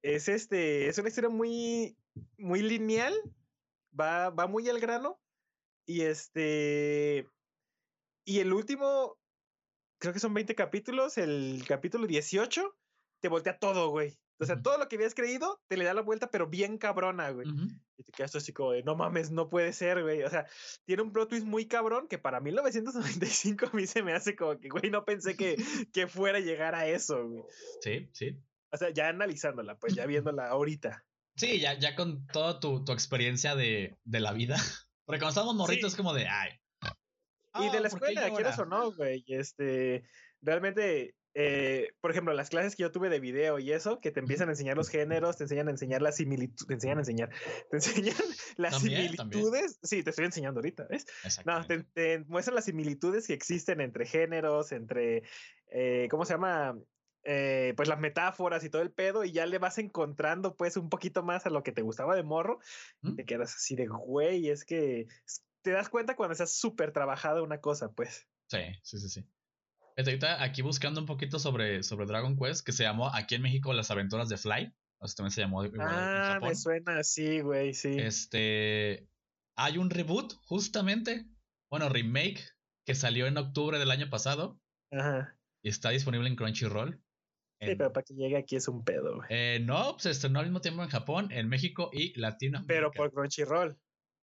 Es este, es una historia muy, muy lineal, va, va muy al grano. Y este, y el último, creo que son 20 capítulos, el capítulo 18, te voltea todo, güey. O sea, todo lo que habías creído te le da la vuelta, pero bien cabrona, güey. Y te quedas así como de, no mames, no puede ser, güey. O sea, tiene un plot twist muy cabrón que para 1995 a mí se me hace como que, güey, no pensé que, (laughs) que fuera a llegar a eso, güey. Sí, sí. O sea, ya analizándola, pues ya (clears throat) viéndola ahorita. Sí, ya, ya con toda tu, tu experiencia de, de, la vida. (laughs) Porque cuando estábamos morritos es como de, ay. y de la escuela, quieras o no, güey. Este, realmente eh, por ejemplo, las clases que yo tuve de video y eso, que te empiezan a enseñar los géneros, te enseñan a enseñar las similitudes, te enseñan a enseñar, te enseñan (laughs) las similitudes. Sí, te estoy enseñando ahorita, ¿ves? No, te, muestran las similitudes que existen entre géneros, entre, eh, ¿cómo se llama? Eh, pues las metáforas y todo el pedo, y ya le vas encontrando pues un poquito más a lo que te gustaba de morro, y te quedas así de güey, es que te das cuenta cuando estás súper trabajada una cosa, pues. Sí, sí, sí, sí aquí buscando un poquito sobre, sobre Dragon Quest, que se llamó aquí en México Las Aventuras de Fly. O sea, también se llamó ah, me suena así, güey, sí. Este. Hay un reboot, justamente. Bueno, remake, que salió en octubre del año pasado. Ajá. Y está disponible en Crunchyroll. Sí, pero para que llegue aquí es un pedo, güey. Eh, no, se estrenó al mismo tiempo en Japón, en México y Latinoamérica. Pero por Crunchyroll.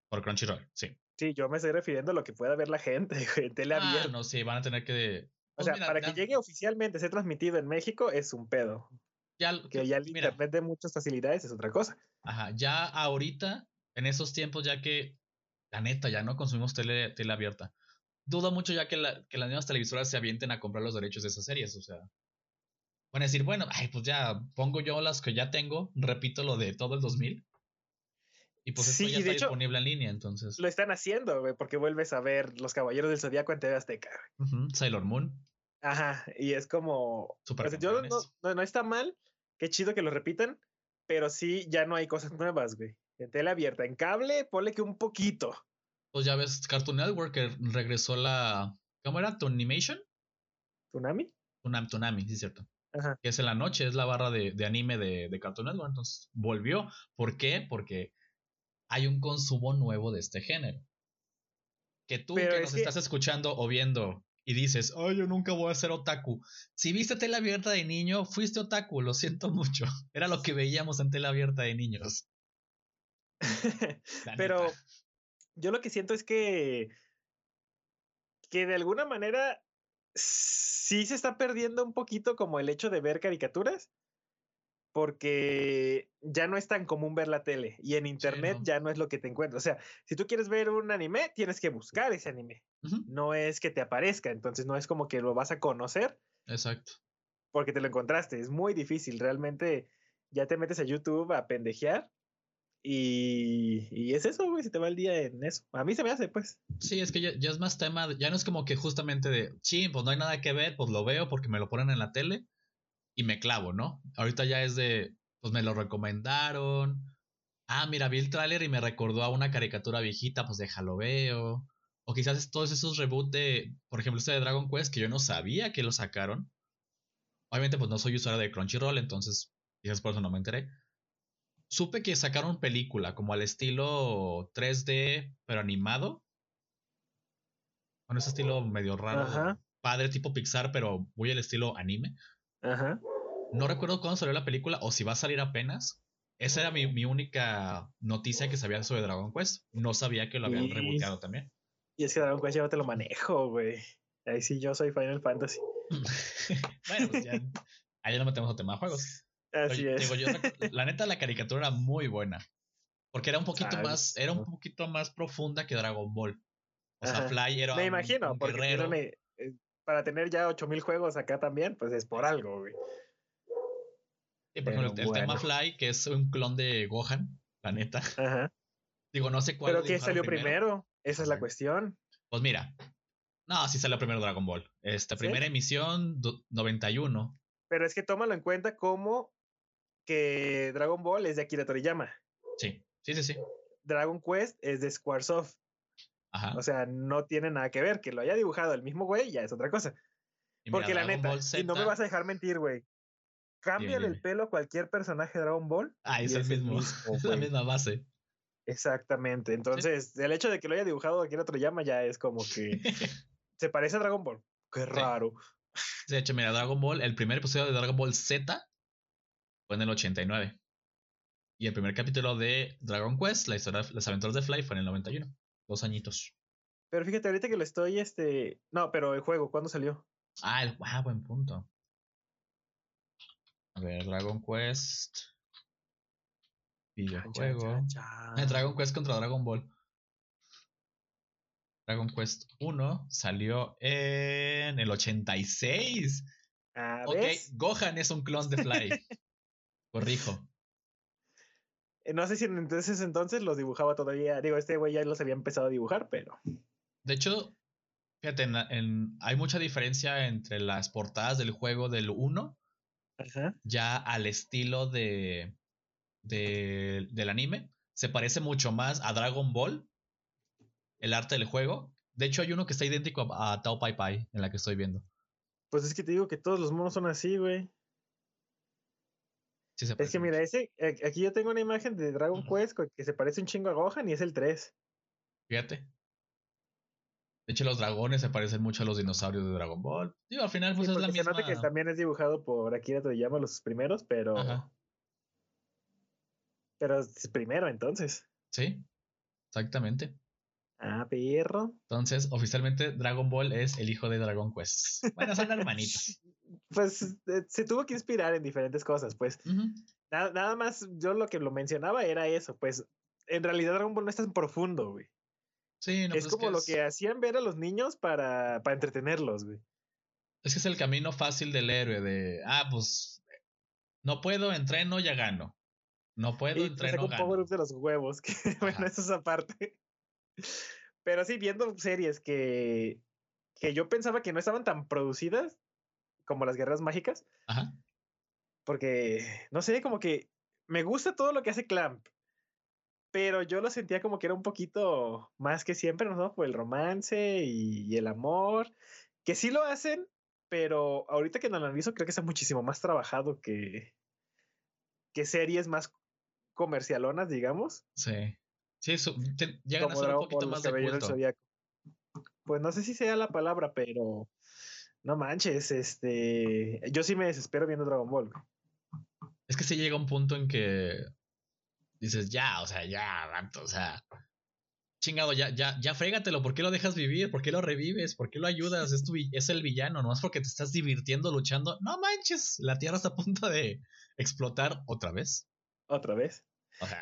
Por Crunchyroll, sí. Sí, yo me estoy refiriendo a lo que pueda ver la gente, güey. Tele ah, no, sí, van a tener que o pues sea, para que llegue oficialmente, ser transmitido en México, es un pedo. Ya, que ya el internet de muchas facilidades es otra cosa. Ajá, ya ahorita, en esos tiempos, ya que, la neta, ya no consumimos tele, tele abierta. Dudo mucho ya que, la, que las nuevas televisoras se avienten a comprar los derechos de esas series, o sea. Van a decir, bueno, ay, pues ya pongo yo las que ya tengo, repito lo de todo el 2000. Y pues esto ya está disponible en línea, entonces. Lo están haciendo, güey, porque vuelves a ver Los Caballeros del Zodíaco en TV Azteca. Sailor Moon. Ajá, y es como. Super yo no, no, está mal, qué chido que lo repitan, pero sí ya no hay cosas nuevas, güey. En tele abierta, en cable, ponle que un poquito. Pues ya ves, Cartoon Network que regresó la. ¿Cómo era? ¿Tunimation? ¿Tunami? Tunami, Tunami, sí, cierto. Ajá. Que es en la noche, es la barra de, de anime de, de Cartoon Network. Entonces volvió. ¿Por qué? Porque hay un consumo nuevo de este género. Que tú que nos estás escuchando o viendo y dices, oh, yo nunca voy a ser otaku. Si viste tela abierta de niño, fuiste otaku, lo siento mucho. (laughs) Era lo que veíamos en tela abierta de niños. Pero yo lo que siento es que, que de alguna manera sí se está perdiendo un poquito como el hecho de ver caricaturas porque ya no es tan común ver la tele y en internet ya no es lo que te encuentras. O sea, si tú quieres ver un anime, tienes que buscar ese anime. No es que te aparezca, entonces no es como que lo vas a conocer. Exacto. Porque te lo encontraste. Es muy difícil. Realmente ya te metes a YouTube a pendejear y, y es eso, güey, se te va el día en eso. A mí se me hace, pues. Sí, es que ya, ya es más tema, ya no es como que justamente de, sí, pues no hay nada que ver, pues lo veo porque me lo ponen en la tele y me clavo, ¿no? Ahorita ya es de, pues me lo recomendaron. Ah, mira, vi el tráiler y me recordó a una caricatura viejita, pues déjalo veo. O quizás todos esos reboots de, por ejemplo, este de Dragon Quest, que yo no sabía que lo sacaron. Obviamente, pues no soy usuario de Crunchyroll, entonces quizás por eso no me enteré. Supe que sacaron película, como al estilo 3D, pero animado. Con ese estilo medio raro. Padre tipo Pixar, pero muy al estilo anime. Ajá. No recuerdo cuándo salió la película o si va a salir apenas. Esa era mi, única noticia que sabía sobre Dragon Quest. No sabía que lo habían y... también. Y es que Dragon Quest ya no te lo manejo, güey. Ahí sí yo soy Final Fantasy. (laughs) bueno, pues ya. Ahí no metemos a tema de juegos. Así es. la neta, la caricatura era muy buena. Porque era un poquito más, era un poquito más profunda que Dragon Ball. O sea, Fly era. Me imagino, porque para tener ya 8000 juegos acá también, pues es por algo, güey. Sí, por ejemplo, el, tema Fly, que es un clon de Gohan, la neta. Ajá. Digo, no sé cuál. ¿Pero qué salió primero? Esa es la cuestión. Pues mira. No, sí salió primero Dragon Ball. Esta primera emisión, 91. Pero es que tómalo en cuenta como que Dragon Ball es de Akira Toriyama. Sí, sí, sí, sí. Dragon Quest es de Squaresoft. O sea, no tiene nada que ver. Que lo haya dibujado el mismo güey ya es otra cosa. Porque la neta, y no me vas a dejar mentir, güey. Cámbiale el pelo a cualquier personaje de Dragon Ball. Ah, es, el mismo. (laughs) es la misma base. Exactamente. Entonces, el hecho de que lo haya dibujado aquí otro llama ya es como que (laughs) se parece a Dragon Ball. Qué raro. De hecho, mira, Dragon Ball, el primer episodio de Dragon Ball Z fue en el 89. Y el primer capítulo de Dragon Quest, la historia de las aventuras de Fly, fue en el 91. Dos añitos. Pero fíjate, ahorita que lo estoy, este. No, pero el juego, ¿cuándo salió? Ah, el... ah buen punto. A ver, Dragon Quest. Videojuego. Dragon Quest contra Dragon Ball. Dragon Quest 1 salió en el 86. Ah, ok, Gohan es un clon de Fly. (laughs) Corrijo. Eh, no sé si entonces entonces los dibujaba todavía. Digo, este güey ya los había empezado a dibujar, pero. De hecho, fíjate, en, hay mucha diferencia entre las portadas del juego del 1 ya al estilo de, de, del anime. Se parece mucho más a Dragon Ball, el arte del juego. De hecho, hay uno que está idéntico a, Tao Pai Pai, en la que estoy viendo. Pues es que te digo que todos los monos son así, güey es que mira, ese, aquí yo tengo una imagen de Dragon Quest que se parece un chingo a Gohan y es el 3. Fíjate. De hecho, los dragones se parecen mucho a los dinosaurios de Dragon Ball. Digo, al final, pues es la misma. Se nota que también es dibujado por Akira Toriyama los primeros, pero. Pero es primero, entonces. Sí, exactamente. Ah, perro. Entonces, oficialmente, Dragon Ball es el hijo de Dragon Quest. Bueno, son (laughs) hermanitos. Pues eh, se tuvo que inspirar en diferentes cosas, pues. nada, más, yo lo que lo mencionaba era eso, pues en realidad Dragon Ball no es tan profundo, güey. Sí, no, es pues como lo que hacían ver a los niños para, para entretenerlos, güey. Es que es el camino fácil del héroe, de, ah, pues, no puedo, entreno, ya gano. No puedo, y entreno, gano. power de los huevos, (laughs) que bueno, eso es aparte. Pero sí, viendo series que, que yo pensaba que no estaban tan producidas, como las guerras mágicas. Ajá. Porque, no sé, como que me gusta todo lo que hace Clamp. Pero yo lo sentía como que era un poquito más que siempre, ¿no? Por el romance y, el amor. Que sí lo hacen, pero ahorita que lo analizo, creo que está muchísimo más trabajado que, que series más comercialonas, digamos. Sí. Sí, llegan a ser un poquito más de culto. Pues no sé si sea la palabra, pero no manches, este, yo sí me desespero viendo Dragon Ball. Es que se llega un punto en que dices, ya, o sea, ya, o sea, chingado, ya, ya, ya frégatelo, ¿por qué lo dejas vivir? ¿Por qué lo revives? ¿Por qué lo ayudas? Es, tu, es el villano, no es porque te estás divirtiendo luchando. No manches, la Tierra está a punto de explotar otra vez. Otra vez.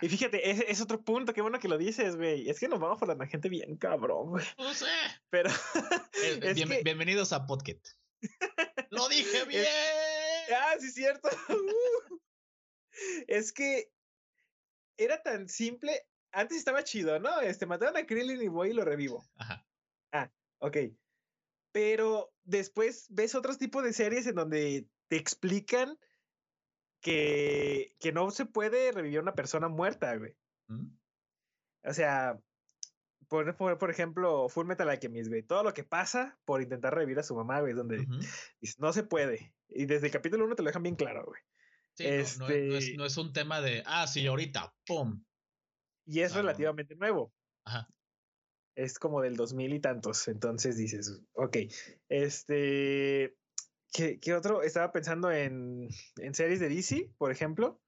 Y fíjate, es, es, otro punto, qué bueno que lo dices, güey. Es que nos vamos por la gente bien cabrón, güey. No sé. Pero. Eh, (laughs) bienvenidos a Podcast. (laughs) ¡Lo dije bien! ah, sí, cierto. (laughs) es que era tan simple. Antes estaba chido, ¿no? Este, mataron a Krillin y voy y lo revivo. Ajá. Ah, ok. Pero después ves otros tipos de series en donde te explican que, que no se puede revivir una persona muerta, güey. ¿Mm? O sea, por, por, ejemplo, Full Metal Alchemist, güey. Todo lo que pasa por intentar revivir a su mamá, güey, donde no se puede. Y desde el capítulo 1 te lo dejan bien claro, güey. Sí, no, es, no, es, un tema de, ah, sí, ahorita, ¡pum! Y es relativamente nuevo. Ajá. Es como del 2000 y tantos. Entonces dices, ok, este. ¿Qué, qué otro? Estaba pensando en, en series de DC, por ejemplo,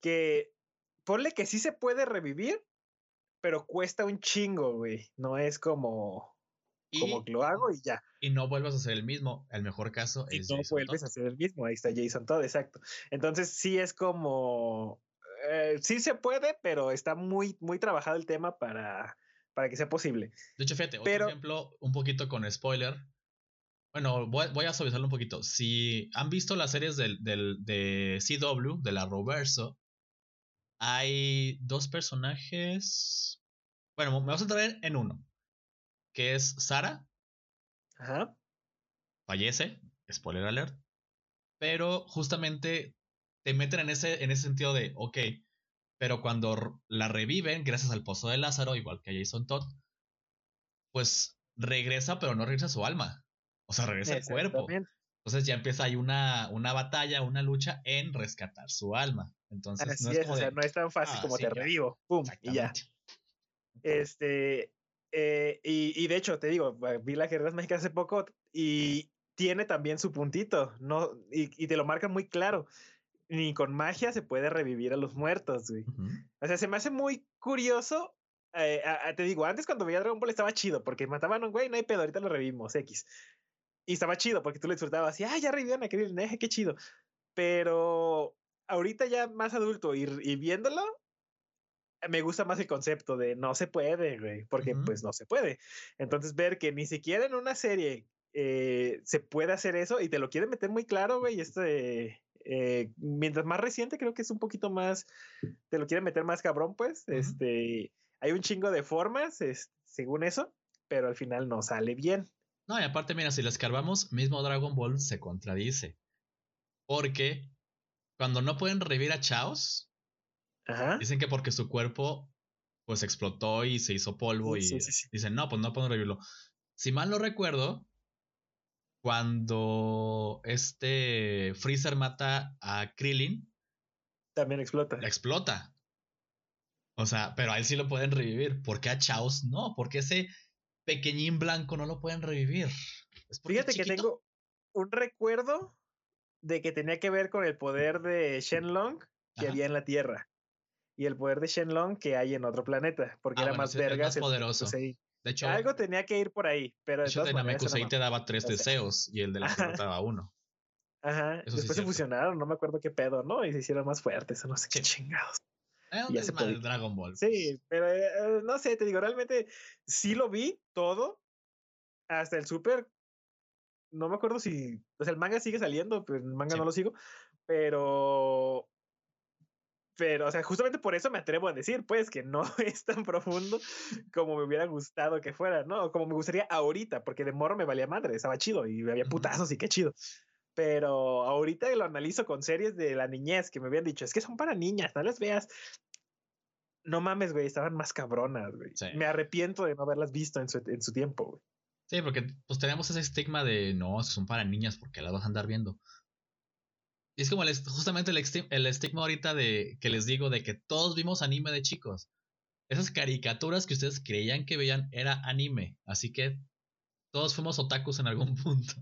que ponle que sí se puede revivir, pero cuesta un chingo, güey. No es como, como que lo hago y ya. Y no vuelvas a ser el mismo. El mejor caso es. no vuelves a ser el mismo. Ahí está Jason Todd, exacto. Entonces sí es como. Eh, sí se puede, pero está muy, muy trabajado el tema para, para que sea posible. De hecho, fíjate, otro ejemplo, un poquito con spoiler. Bueno, voy, voy, a suavizarlo un poquito. Si han visto las series del, del, de CW, de la Roverso, hay dos personajes. Bueno, me voy a centrar en uno. Que es Sara. Ajá. Fallece. Spoiler alert. Pero justamente te meten en ese, en ese sentido de, ok, pero cuando la reviven, gracias al pozo de Lázaro, igual que Jason Todd, pues regresa, pero no regresa su alma. O sea, regresa el cuerpo. Entonces ya empieza ahí una, una batalla, una lucha en rescatar su alma. Entonces no es, o sea, no es tan fácil ah, como te revivo, pum, y ya. Este, eh, y, de hecho, te digo, vi las guerreras mágicas hace poco y tiene también su puntito, ¿no? Y, te lo marca muy claro. Ni con magia se puede revivir a los muertos, güey. O sea, se me hace muy curioso. Eh, te digo, antes cuando veía Dragon Ball estaba chido, porque mataban a un güey, no hay pedo, ahorita lo revivimos, X. Y estaba chido, porque tú le disfrutabas y, ah, ya revivieron a Krillin, qué chido. Pero ahorita ya más adulto y, viéndolo, me gusta más el concepto de no se puede, güey, porque pues no se puede. Entonces ver que ni siquiera en una serie eh, se puede hacer eso y te lo quieren meter muy claro, güey, este... Eh, mientras más reciente creo que es un poquito más, te lo quieren meter más cabrón, pues, este, hay un chingo de formas, es, según eso, pero al final no sale bien. No, y aparte, mira, si lo escarbamos, mismo Dragon Ball se contradice. Porque cuando no pueden revivir a Chaos, dicen que porque su cuerpo pues explotó y se hizo polvo y dicen, no, pues no pueden revivirlo. Si mal no recuerdo, cuando este Freezer mata a Krillin, también explota. Explota. O sea, pero a él sí lo pueden revivir. ¿Por qué a Chaos no? Porque ese pequeñín blanco no lo pueden revivir. Fíjate que tengo un recuerdo de que tenía que ver con el poder de Shenlong que había en la Tierra y el poder de Shenlong que hay en otro planeta, porque ah, era más verga. Más poderoso. De hecho, algo tenía que ir por ahí, pero de, hecho, Namekusei te daba tres deseos y el de la Tierra te daba uno. Ajá. Después se fusionaron, no me acuerdo qué pedo, ¿no? Y se hicieron más fuertes, no sé qué chingados. Es un Dragon Ball. Sí, pero eh, no sé, te digo, realmente sí lo vi todo hasta el Super no me acuerdo si, o sea, el manga sigue saliendo, pero el manga no lo sigo, pero, pero, o sea, justamente por eso me atrevo a decir, pues, que no (laughs) es tan profundo como me hubiera gustado que fuera, ¿no? Como me gustaría ahorita, porque de morro me valía madre, estaba chido y había putazos y qué chido. Pero ahorita lo analizo con series de la niñez que me habían dicho, es que son para niñas, no las veas. No mames, güey, estaban más cabronas, güey. Me arrepiento de no haberlas visto en su, en su tiempo, güey. Sí, porque pues tenemos ese estigma de no, son para niñas porque las vas a andar viendo. Y es como el, justamente el, el estigma ahorita de que les digo de que todos vimos anime de chicos. esas caricaturas que ustedes creían que veían era anime. Así que todos fuimos otakus en algún (laughs) punto.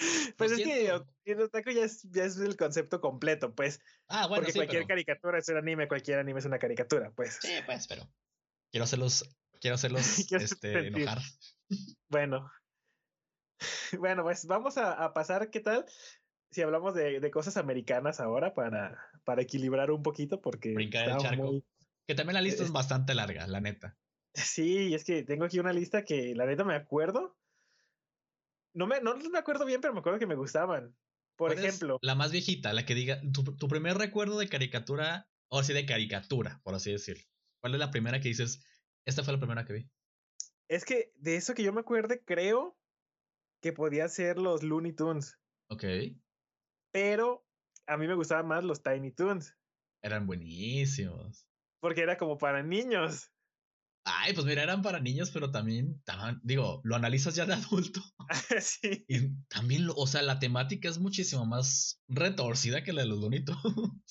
(laughs) Pues es que el otaku ya es, ya es el concepto completo, pues. Ah, bueno, Porque cualquier caricatura es un anime, cualquier anime es una caricatura, pues. Sí, pues, pero quiero hacerlos, quiero (laughs) hacerlos este, enojar. Bueno. (laughs) Bueno, pues vamos a, pasar, ¿qué tal? Si hablamos de, cosas americanas ahora para, para equilibrar un poquito, porque. Brincar el charco. Que también la lista es bastante larga, la neta. Sí, es que tengo aquí una lista que la neta me acuerdo no me, no me acuerdo bien, pero me acuerdo que me gustaban. Por ejemplo. La más viejita, la que diga. Tu, primer recuerdo de caricatura, o así de caricatura, por así decir. ¿Cuál es la primera que dices? Esta fue la primera que vi. Es que de eso que yo me acuerde, creo que podía ser los Looney Tunes. Ok. Pero a mí me gustaban más los Tiny Toons. Eran buenísimos. Porque era como para niños. Ay, pues mira, eran para niños, pero también, estaban, digo, lo analizas ya de adulto. (laughs) sí. Y también, o sea, la temática es muchísimo más retorcida que la de los bonitos. (laughs)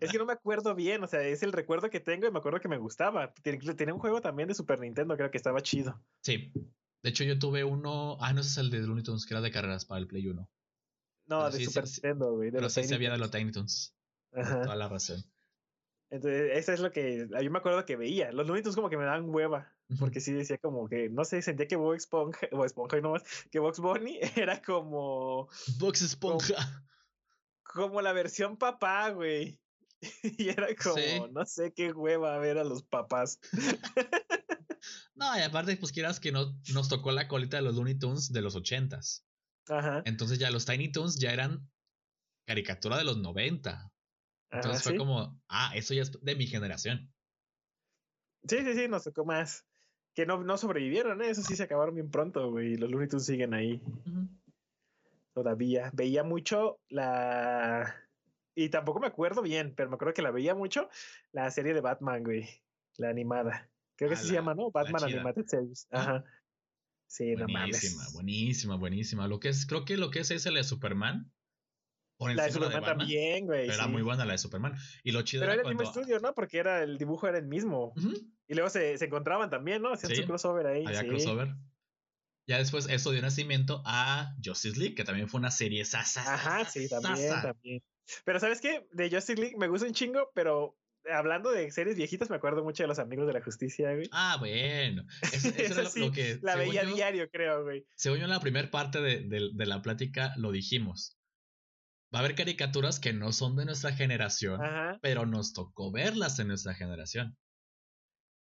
es que no me acuerdo bien, o sea, es el recuerdo que tengo y me acuerdo que me gustaba. Tenía un juego también de Super Nintendo, creo que estaba chido. Sí. De hecho, yo tuve uno. Ah, no, ese es el de Looney Tunes, que era de carreras para el Play 1. No, de Super Nintendo, güey. Pero sí había de los Tiny Tunes. Ajá. Toda la razón. Entonces, eso es lo que yo me acuerdo que veía. Los Looney como que me daban hueva, porque sí decía como que, no sé, sentía que Box Esponja, o Esponja y no más, que Box Bunny (laughs) era como... Box Esponja. Como, la versión papá, güey. (laughs) Y era como, no sé qué hueva ver a los papás. (laughs) no, y aparte, pues quieras que no nos tocó la colita de los Looney Tunes de los ochentas. Ajá. Entonces ya los Tiny Toons ya eran caricatura de los noventa. Entonces fue como, ah, eso ya es de mi generación. Sí, sí, sí, nos tocó más. Que no, no sobrevivieron, ¿eh? eso sí se acabaron bien pronto, güey. Los Looney Tunes siguen ahí. Todavía. Veía mucho la. Y tampoco me acuerdo bien, pero me acuerdo que la veía mucho. La serie de Batman, güey. La animada. Creo que así se llama, ¿no? Batman Animated Series. Ajá. Sí, buenísima, no mames. Buenísima, buenísima. Lo que es, creo que lo que es ese de Superman la de Superman también, güey. Pero era muy buena la de Superman. Y lo chido Pero era, el mismo estudio, ¿no? Porque era el dibujo era el mismo. Y luego se, se, encontraban también, ¿no? Hacían su crossover ahí. Había crossover. Ya después eso dio nacimiento a Justice League, que también fue una serie sasa. Ajá, sí, también, también. Pero ¿sabes qué? De Justice League me gusta un chingo, pero hablando de series viejitas, me acuerdo mucho de los amigos de la justicia, güey. Ah, bueno. (laughs) Eso, es lo, que. La veía diario, creo, güey. Según yo, en la primera parte de, de, la plática lo dijimos va a haber caricaturas que no son de nuestra generación, pero nos tocó verlas en nuestra generación.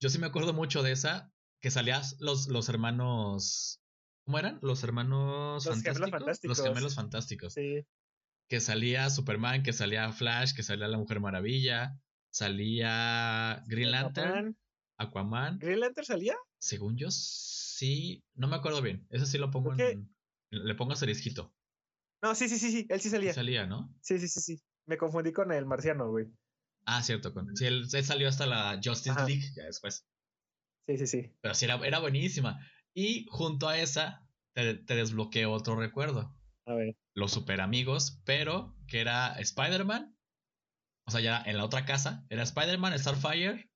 Yo sí me acuerdo mucho de esa, que salían los, los hermanos. ¿Cómo eran? Los hermanos los fantásticos. Gemelos fantásticos. Los gemelos fantásticos. Sí. Que salía Superman, que salía Flash, que salía la Mujer Maravilla, salía Green Lantern, Aquaman. ¿Green Lantern salía? Según yo, sí. No me acuerdo bien. Eso sí lo pongo en. Le pongo asterisquito. No, sí, sí, sí, sí, él sí salía. salía, ¿no? Sí, sí, sí, sí. Me confundí con el marciano, güey. Ah, cierto. Con... Sí, él, salió hasta la Justice League ya después. Sí, sí, sí. Pero sí, era, era buenísima. Y junto a esa, te, te desbloqueé otro recuerdo. A ver. Los super amigos, pero que era Spider-Man. O sea, ya en la otra casa. Era Spider-Man, Starfire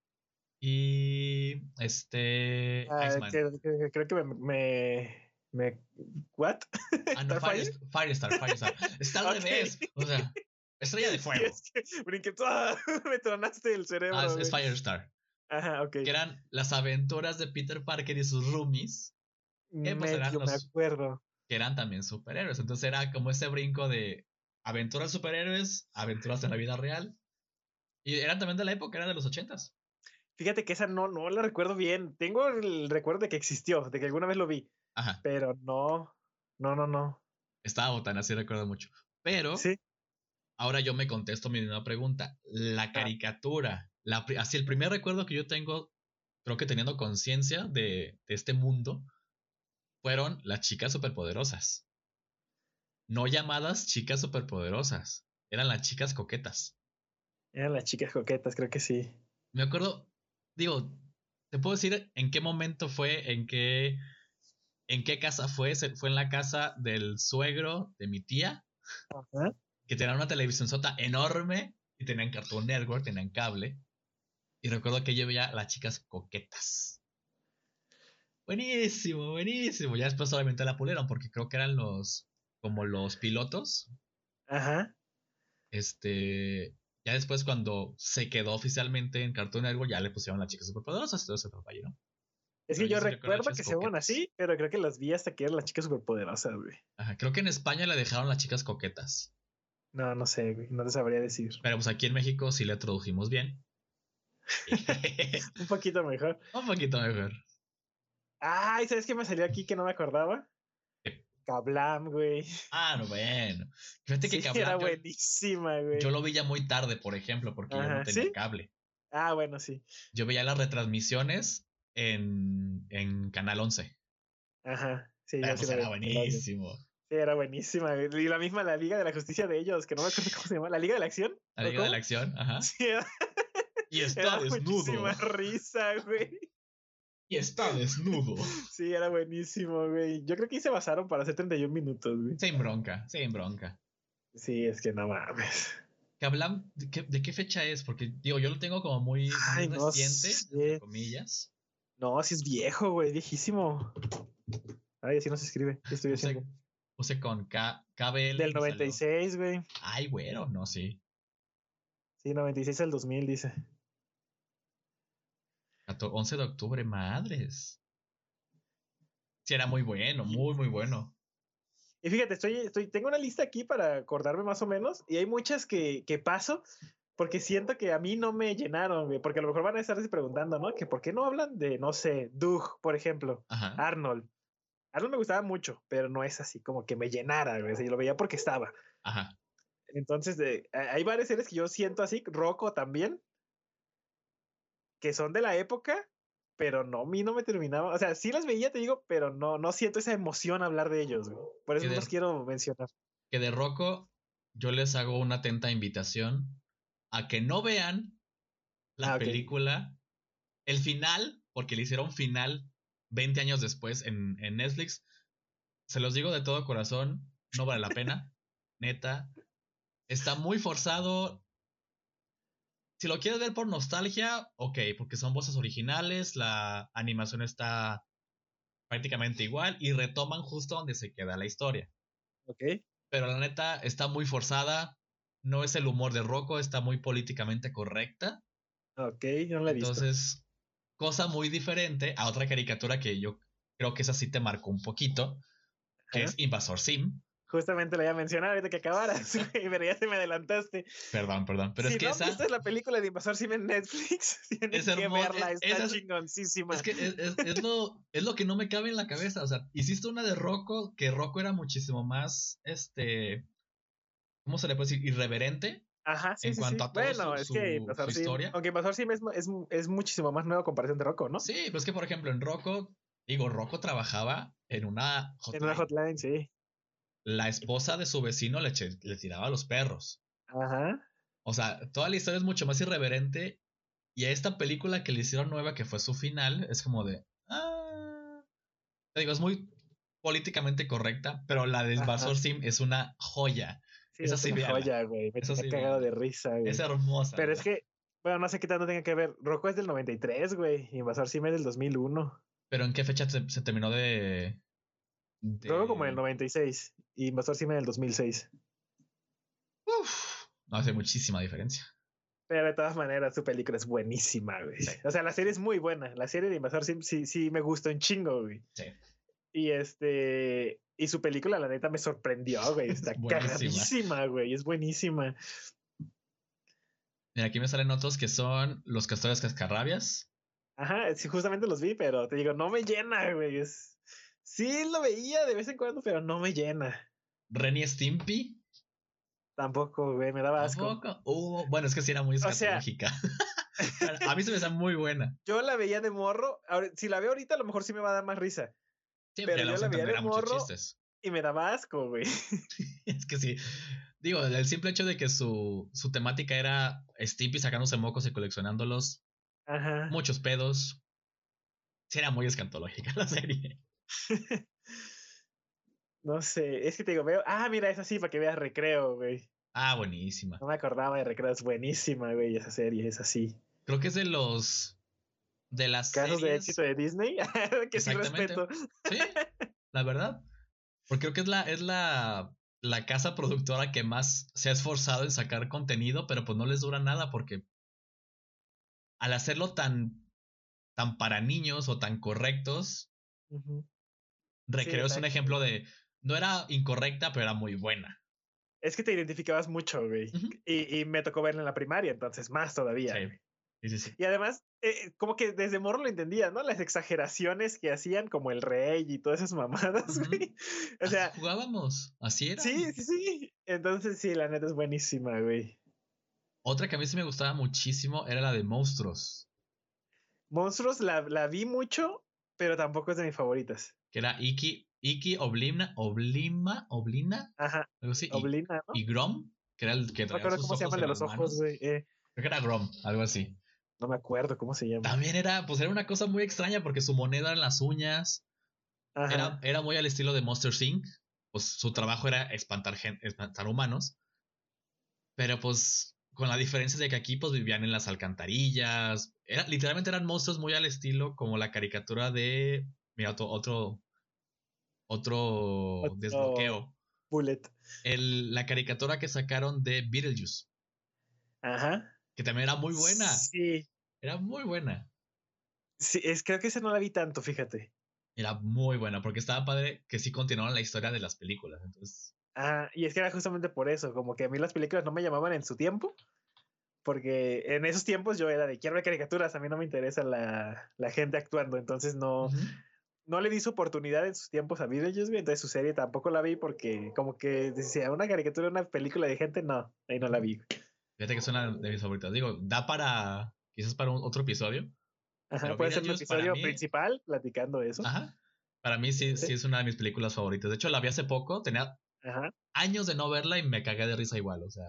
y este. Ah, creo que me me, ¿What? (laughs) Ah, no, Firestar, Firestar. Está al revés. O sea, estrella de (laughs) fuego. Sí, es que ¡ah! (laughs) me tronaste el cerebro. Ah, es, Firestar. Ajá, ok. Que eran las aventuras de Peter Parker y sus roomies. Que, pues, me acuerdo. Que eran también superhéroes. Entonces era como ese brinco de aventuras superhéroes, aventuras de la vida real. Y eran también de la época, eran de los ochentas. Fíjate que esa no, no la recuerdo bien. Tengo el recuerdo de que existió, de que alguna vez lo vi. Ajá. Pero no, no, no, no. Estaba botana, sí recuerdo mucho. Pero, sí. ahora yo me contesto mi nueva pregunta. La caricatura, la, así el primer recuerdo que yo tengo, creo que teniendo conciencia de, de este mundo, fueron las chicas superpoderosas. No llamadas chicas superpoderosas, eran las chicas coquetas. Eran las chicas coquetas, creo que sí. Me acuerdo, digo, te puedo decir en qué momento fue, en qué ¿En qué casa fue? Fue en la casa del suegro de mi tía, que tenía una televisión sota enorme y tenían Cartoon Network, tenían cable. Y recuerdo que yo veía las chicas coquetas. Buenísimo, buenísimo. Ya después obviamente la pulieron porque creo que eran los, como los pilotos. Ajá. Este, ya después cuando se quedó oficialmente en Cartoon Network ya le pusieron las chicas superpoderosas, todo ese ¿no? Es que yo recuerdo que se llaman así, pero creo que las vi hasta que eran las chicas superpoderosas, güey. Ajá, creo que en España le dejaron las chicas coquetas. No, no sé, güey, no te sabría decir. Pero pues aquí en México sí le tradujimos bien. (laughs) Un poquito mejor. Un poquito mejor. Ay, ¿sabes qué me salió aquí que no me acordaba? Kablam, güey. Ah, no, bueno. Fíjate que sí, Era buenísima, güey. Yo lo veía muy tarde, por ejemplo, porque yo no tenía cable. Ah, bueno, sí. Yo veía las retransmisiones en, en Canal 11. Ajá, sí. Ah, pues era buenísimo. Sí, era buenísima. Y la misma, la Liga de la Justicia de ellos, que no me acuerdo cómo se llama. ¿La Liga de la Acción? La Liga de la Acción, ajá. (laughs) Sí, era... Y está era desnudo. Muchísima risa, güey. Y está desnudo. Sí, era buenísimo, güey. Yo creo que ahí se basaron para hacer 31 minutos, güey. Sin bronca, sin bronca. Sí, es que no mames. ¿Que hablan de qué, de qué fecha es? Porque, digo, yo lo tengo como muy, Ay, reciente, entre comillas. No, sí es viejo, güey, viejísimo. Ay, así no se escribe. ¿Qué estoy haciendo? Puse con K, KBL. Del 96, güey. Ay, güero, no, sí. Sí, 96 al 2000, dice. 11 de octubre, madres. Sí, era muy bueno, muy, muy bueno. Y fíjate, estoy, estoy, tengo una lista aquí para acordarme más o menos, y hay muchas que, que paso porque siento que a mí no me llenaron, porque a lo mejor van a estarse preguntando, ¿no? Que por qué no hablan de, no sé, Doug, por ejemplo, Arnold. Arnold me gustaba mucho, pero no es así como que me llenara, güey. Yo lo veía porque estaba. Ajá. Entonces, hay varias series que yo siento así, Rocco también, que son de la época, pero no, a mí no me terminaba. O sea, sí las veía, te digo, pero no, no siento esa emoción hablar de ellos, güey. Por eso los quiero mencionar. Que de Rocco, yo les hago una atenta invitación a que no vean la ah, película, el final, porque le hicieron final 20 años después en, en Netflix. Se los digo de todo corazón, no vale la pena. (laughs) Neta, está muy forzado, si lo quieres ver por nostalgia, ok, porque son voces originales, la animación está prácticamente igual y retoman justo donde se queda la historia. Ok. Pero la neta está muy forzada, no es el humor de Rocco, está muy políticamente correcta. Ok, no la he visto. Entonces, cosa muy diferente a otra caricatura que yo creo que esa sí te marcó un poquito, que es Invasor Sim justamente lo iba a mencionar ahorita que acabaras, (laughs) pero ya se me adelantaste. Perdón, perdón. Pero es que no esa. es la película de Invasor Sim en Netflix. (laughs) Tienes es que verla, está chingoncísima. Es que es, lo, es lo que no me cabe en la cabeza. O sea, hiciste una de Rocco, que Rocco era muchísimo más, este. ¿Cómo se le puede decir? Irreverente. Ajá, sí, en sí, cuanto a todo bueno, es que Sim, historia. Aunque Invasor Sim es, es, es muchísimo más nuevo comparación de Rocco, ¿no? Sí, pues que por ejemplo en Rocco, digo, Rocco trabajaba en una hotline. En una hotline, sí la esposa de su vecino le, le tiraba a los perros. Ajá. O sea, toda la historia es mucho más irreverente. Y a esta película que le hicieron nueva, que fue su final, es como de. Ah. Te digo, es muy políticamente correcta, pero la de Invasor Sim es una joya. Sí, es una joya, güey. Me he cagado de risa, güey. Es hermosa. Pero es que, bueno, no sé qué tanto tenga que ver. Rocco es del 93, güey. Invasor Sim es del 2001. ¿Pero en qué fecha se terminó de, Creo como en el 96 y Invasor Sim en el 2006. Uf, no hace muchísima diferencia. Pero de todas maneras, su película es buenísima, güey. O sea, la serie es muy buena. La serie de Invasor Sim sí, sí me gustó un chingo, güey. Sí. Y este. Y su película, la neta, me sorprendió, güey. (laughs) Está cagadísima, güey. Es buenísima. Mira, aquí me salen otros que son Los Castores Cascarrabias. Ajá, sí, justamente los vi, pero te digo, no me llena, güey. Es, Sí, lo veía de vez en cuando, pero no me llena. ¿Renny Stimpy? Tampoco, güey, me daba asco. ¿Tampoco? Uh, bueno, es que sí era muy escatológica. (laughs) a mí se me hace muy buena. Yo la veía de morro. si la veo ahorita, a lo mejor sí me va a dar más risa. Pero yo la veía de morro y me daba asco, güey. (laughs) (laughs) es que sí. Digo, el simple hecho de que su, su temática era Stimpy sacándose mocos y coleccionándolos. Ajá. Muchos pedos. Sí, era muy escatológica (laughs) la serie. no sé, es que te digo, veo, ah, mira, es así para que veas Recreo, güey. Ah, buenísima. No me acordaba de Recreo, es buenísima, güey, esa serie, es así. Creo que es de los. De las. Casos de éxito de Disney. (laughs) que sí respeto. Sí, la verdad. Porque creo que es la, es la, la casa productora que más se ha esforzado en sacar contenido, pero pues no les dura nada porque al hacerlo tan, tan para niños o tan correctos, Recreo es un ejemplo de. No era incorrecta, pero era muy buena. Es que te identificabas mucho, güey. y, me tocó verla en la primaria, entonces más todavía. Sí. Sí, y además, eh, como que desde morro lo entendía, ¿no? Las exageraciones que hacían, como el rey y todas esas mamadas, (laughs) güey. O sea. jugábamos, así era. Sí, sí, sí. Entonces, sí, la neta es buenísima, güey. Otra que a mí sí me gustaba muchísimo era la de monstruos. Monstruos la, la vi mucho, pero tampoco es de mis favoritas que era Iki, Iki Oblimna, Oblima, Oblina, Ajá, algo así, Oblina, ¿no? y Grom, que era el que traía no acuerdo cómo se llama el de los ojos, güey. Eh. Creo que era Grom, algo así. No me acuerdo cómo se llama. También era, pues era una cosa muy extraña porque su moneda en las uñas. Era, era, muy al estilo de Monster Inc. Pues su trabajo era espantar, espantar humanos. Pero pues con la diferencia de que aquí pues vivían en las alcantarillas. Era, literalmente eran monstruos muy al estilo como la caricatura de Mira, otro, otro, desbloqueo. Bullet. El, la caricatura que sacaron de Beetlejuice. Ajá. Que también era muy buena. Sí. Era muy buena. Sí, es, creo que esa no la vi tanto, fíjate. Era muy buena, porque estaba padre que sí continuaban la historia de las películas. Entonces. Ah, y es que era justamente por eso, como que a mí las películas no me llamaban en su tiempo. Porque en esos tiempos yo era de quiero ver caricaturas, a mí no me interesa la, la gente actuando, entonces no, no le di su oportunidad en sus tiempos a Beetlejuice, entonces su serie tampoco la vi porque como que decía una caricatura, una película de gente, no, ahí no la vi. Fíjate que es una de mis favoritas. Digo, da para, quizás para un otro episodio. Ajá, puede ser un episodio principal platicando eso. Ajá. Para mí sí, sí, es una de mis películas favoritas. De hecho, la vi hace poco, tenía años de no verla y me cagué de risa igual, o sea,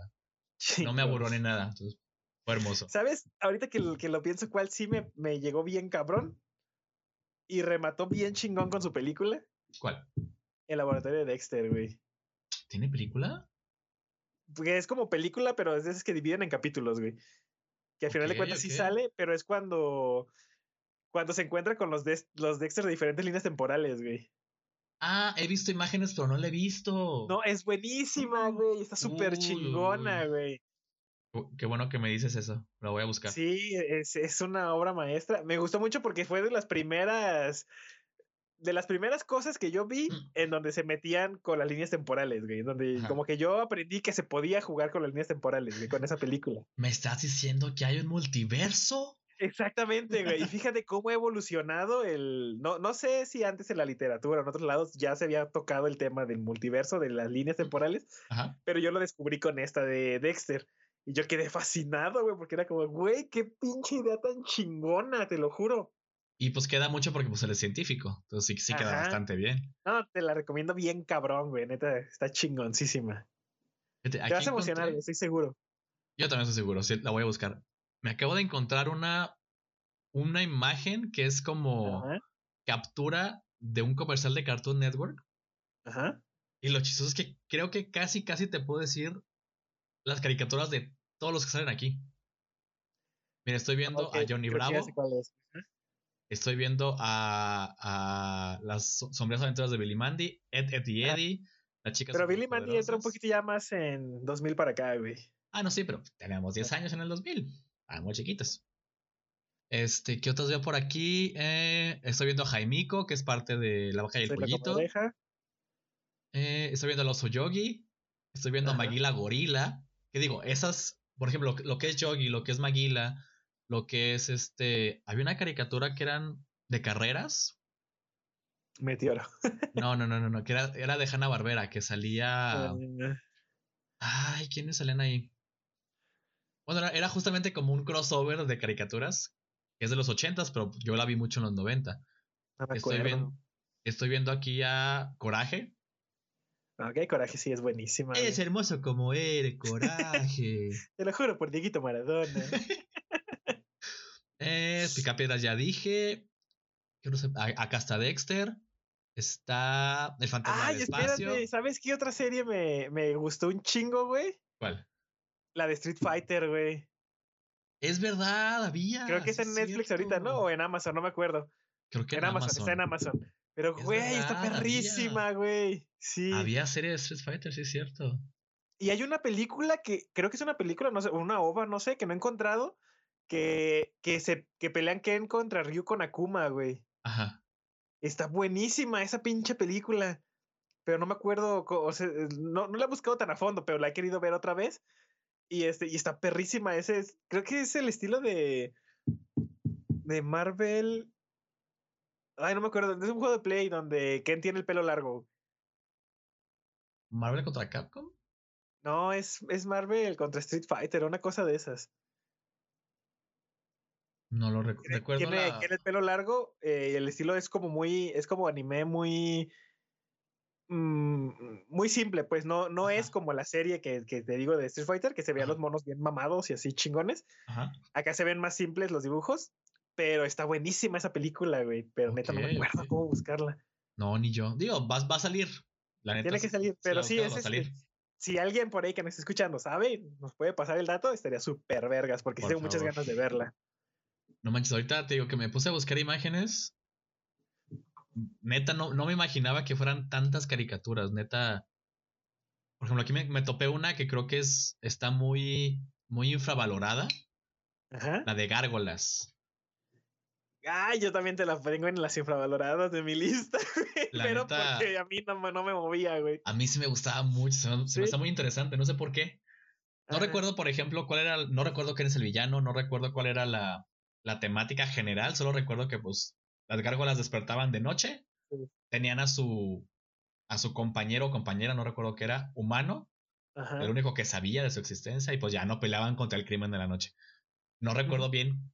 no me aburró ni nada. Entonces, fue hermoso. ¿Sabes? Ahorita que, que lo pienso, ¿cuál sí me, me llegó bien cabrón? y remató bien chingón con su película. ¿Cuál? El laboratorio de Dexter, güey. ¿Tiene película? Porque es como película, pero es de esas que dividen en capítulos, güey. Que al final de cuentas sí sale, pero es cuando. Cuando se encuentra con los, los Dexter de diferentes líneas temporales, güey. Ah, he visto imágenes, pero no la he visto. No, es buenísima, güey. Está súper chingona, güey. Qué bueno que me dices eso, lo voy a buscar. Sí, es, es, una obra maestra. Me gustó mucho porque fue de las primeras, de las primeras cosas que yo vi mm. en donde se metían con las líneas temporales, güey. Donde como que yo aprendí que se podía jugar con las líneas temporales, güey, con esa película. (laughs) ¿Me estás diciendo que hay un multiverso? Exactamente, güey. Y fíjate cómo ha evolucionado el. No, no sé si antes en la literatura o en otros lados ya se había tocado el tema del multiverso, de las líneas temporales, pero yo lo descubrí con esta de Dexter. Y yo quedé fascinado, güey, porque era como, güey, qué pinche idea tan chingona, te lo juro. Y pues queda mucho porque pues él es científico, entonces sí, sí queda bastante bien. No, te la recomiendo bien cabrón, güey, neta, está chingoncísima. te vas a emocionar, estoy seguro. Yo también estoy seguro, sí, la voy a buscar. Me acabo de encontrar una, una imagen que es como captura de un comercial de Cartoon Network. Ajá. Y lo chistoso es que creo que casi, casi te puedo decir las caricaturas de todos los que salen aquí. Mira, estoy viendo a Johnny Bravo. Estoy viendo a, a las sombrías aventuras de Billy Mandy, Ed, Ed y Eddie, la chica Pero Billy Mandy entra un poquito ya más en 2000 para acá, güey. Ah, no, sí, pero teníamos 10 años en el 2000. Ah, muy chiquitos. Este, ¿qué otros veo por aquí? Eh, estoy viendo a Jaimico, que es parte de La Baja y el Pollito. Eh, estoy viendo al Oso Yogi. Estoy viendo a Maguila Gorila. ¿Qué digo? Esas, por ejemplo, lo, que es Yogi, lo que es Maguila, lo que es este. Había una caricatura que eran de carreras. Meteoro. (laughs) no, no, no, no, no, que era, era de Hanna Barbera, que salía. Eh. Ay, ¿quiénes salían ahí? Bueno, era, justamente como un crossover de caricaturas, que es de los ochentas, pero yo la vi mucho en los noventa. estoy, viendo, estoy viendo aquí a Coraje, Ok, Coraje sí es buenísima. Es hermoso como eres, (laughs) Coraje. Te lo juro por Dieguito Maradona. (laughs) eh, Picapiedras ya dije. No sé, acá está Dexter. Está El Fantasma Ay, del Espacio. espérate, ¿sabes qué otra serie me, me gustó un chingo, güey? ¿Cuál? La de Street Fighter, güey. Es verdad, había. Creo que es en Netflix ahorita, ¿no? O en Amazon, no me acuerdo. Creo que en, Amazon, está en Amazon. Pero, güey, está perrísima, güey. Sí. Había serie de Street Fighter, sí es cierto. Y hay una película que creo que es una película, no sé, una ova, no sé, que no he encontrado, que, que se que pelean Ken contra Ryu con Akuma, güey. Ajá. Está buenísima esa pinche película. Pero no me acuerdo, o sea, no, no la he buscado tan a fondo, pero la he querido ver otra vez. Y este, y está perrísima. Ese es, creo que es el estilo de. de Marvel. Ay, no me acuerdo. Es un juego de Play donde Ken tiene el pelo largo. ¿Marvel contra Capcom? No, es, es Marvel contra Street Fighter, una cosa de esas. No lo recuerdo. Tiene, el pelo largo eh, y el estilo es como muy, es como anime muy, mm, muy simple, pues no, no es como la serie que, que, te digo de Street Fighter, que se vean los monos bien mamados y así chingones. Acá se ven más simples los dibujos, pero está buenísima esa película, güey. Pero neta no me acuerdo cómo buscarla. No, ni yo. Digo, va, va a salir. La neta, Tiene que salir, pero sí, es este, si alguien por ahí que nos está escuchando sabe, nos puede pasar el dato, estaría súper vergas, porque tengo muchas ganas de verla. No manches, ahorita te digo que me puse a buscar imágenes. Neta, no, no me imaginaba que fueran tantas caricaturas. Neta. Por ejemplo, aquí me, topé una que creo que es, está muy, muy infravalorada. Ajá. La de gárgolas. Ay, yo también te la tengo en las infravaloradas de mi lista, (laughs) Pero porque a mí no, no, me movía, güey. A mí sí me gustaba mucho, se, me, está muy interesante, no sé por qué. No recuerdo, por ejemplo, cuál era, no recuerdo quién es el villano, no recuerdo cuál era la, la temática general, solo recuerdo que pues las gárgolas despertaban de noche, tenían a su a su compañero o compañera, no recuerdo qué era, humano, el único que sabía de su existencia y pues ya no peleaban contra el crimen de la noche. No recuerdo bien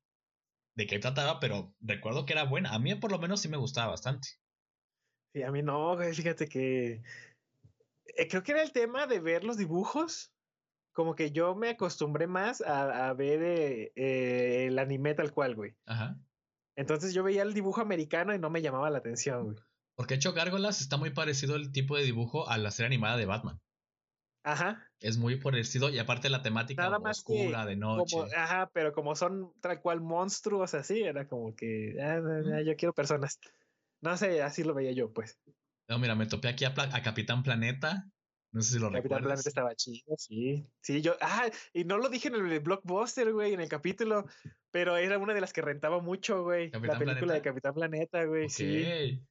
de qué trataba, pero recuerdo que era buena. A mí por lo menos sí me gustaba bastante. Sí, a mí no, fíjate que eh, creo que era el tema de ver los dibujos como que yo me acostumbré más a, ver eh, eh, el anime tal cual, güey. Ajá. Entonces yo veía el dibujo americano y no me llamaba la atención, güey. Porque hecho Gárgolas está muy parecido el tipo de dibujo a la serie animada de Batman. Ajá. Es muy parecido y aparte la temática Nada más oscura de noche. ajá, pero como son tal cual monstruos así, era como que ah, ah, yo quiero personas. No sé, así lo veía yo, pues. No, mira, me topé aquí a, a Capitán Planeta no sé si lo Capitán Planeta estaba chido, sí. Sí, yo. Ah, y no lo dije en el blockbuster, güey, en el capítulo, pero era una de las que rentaba mucho, güey. La película de Capitán Planeta, güey, sí.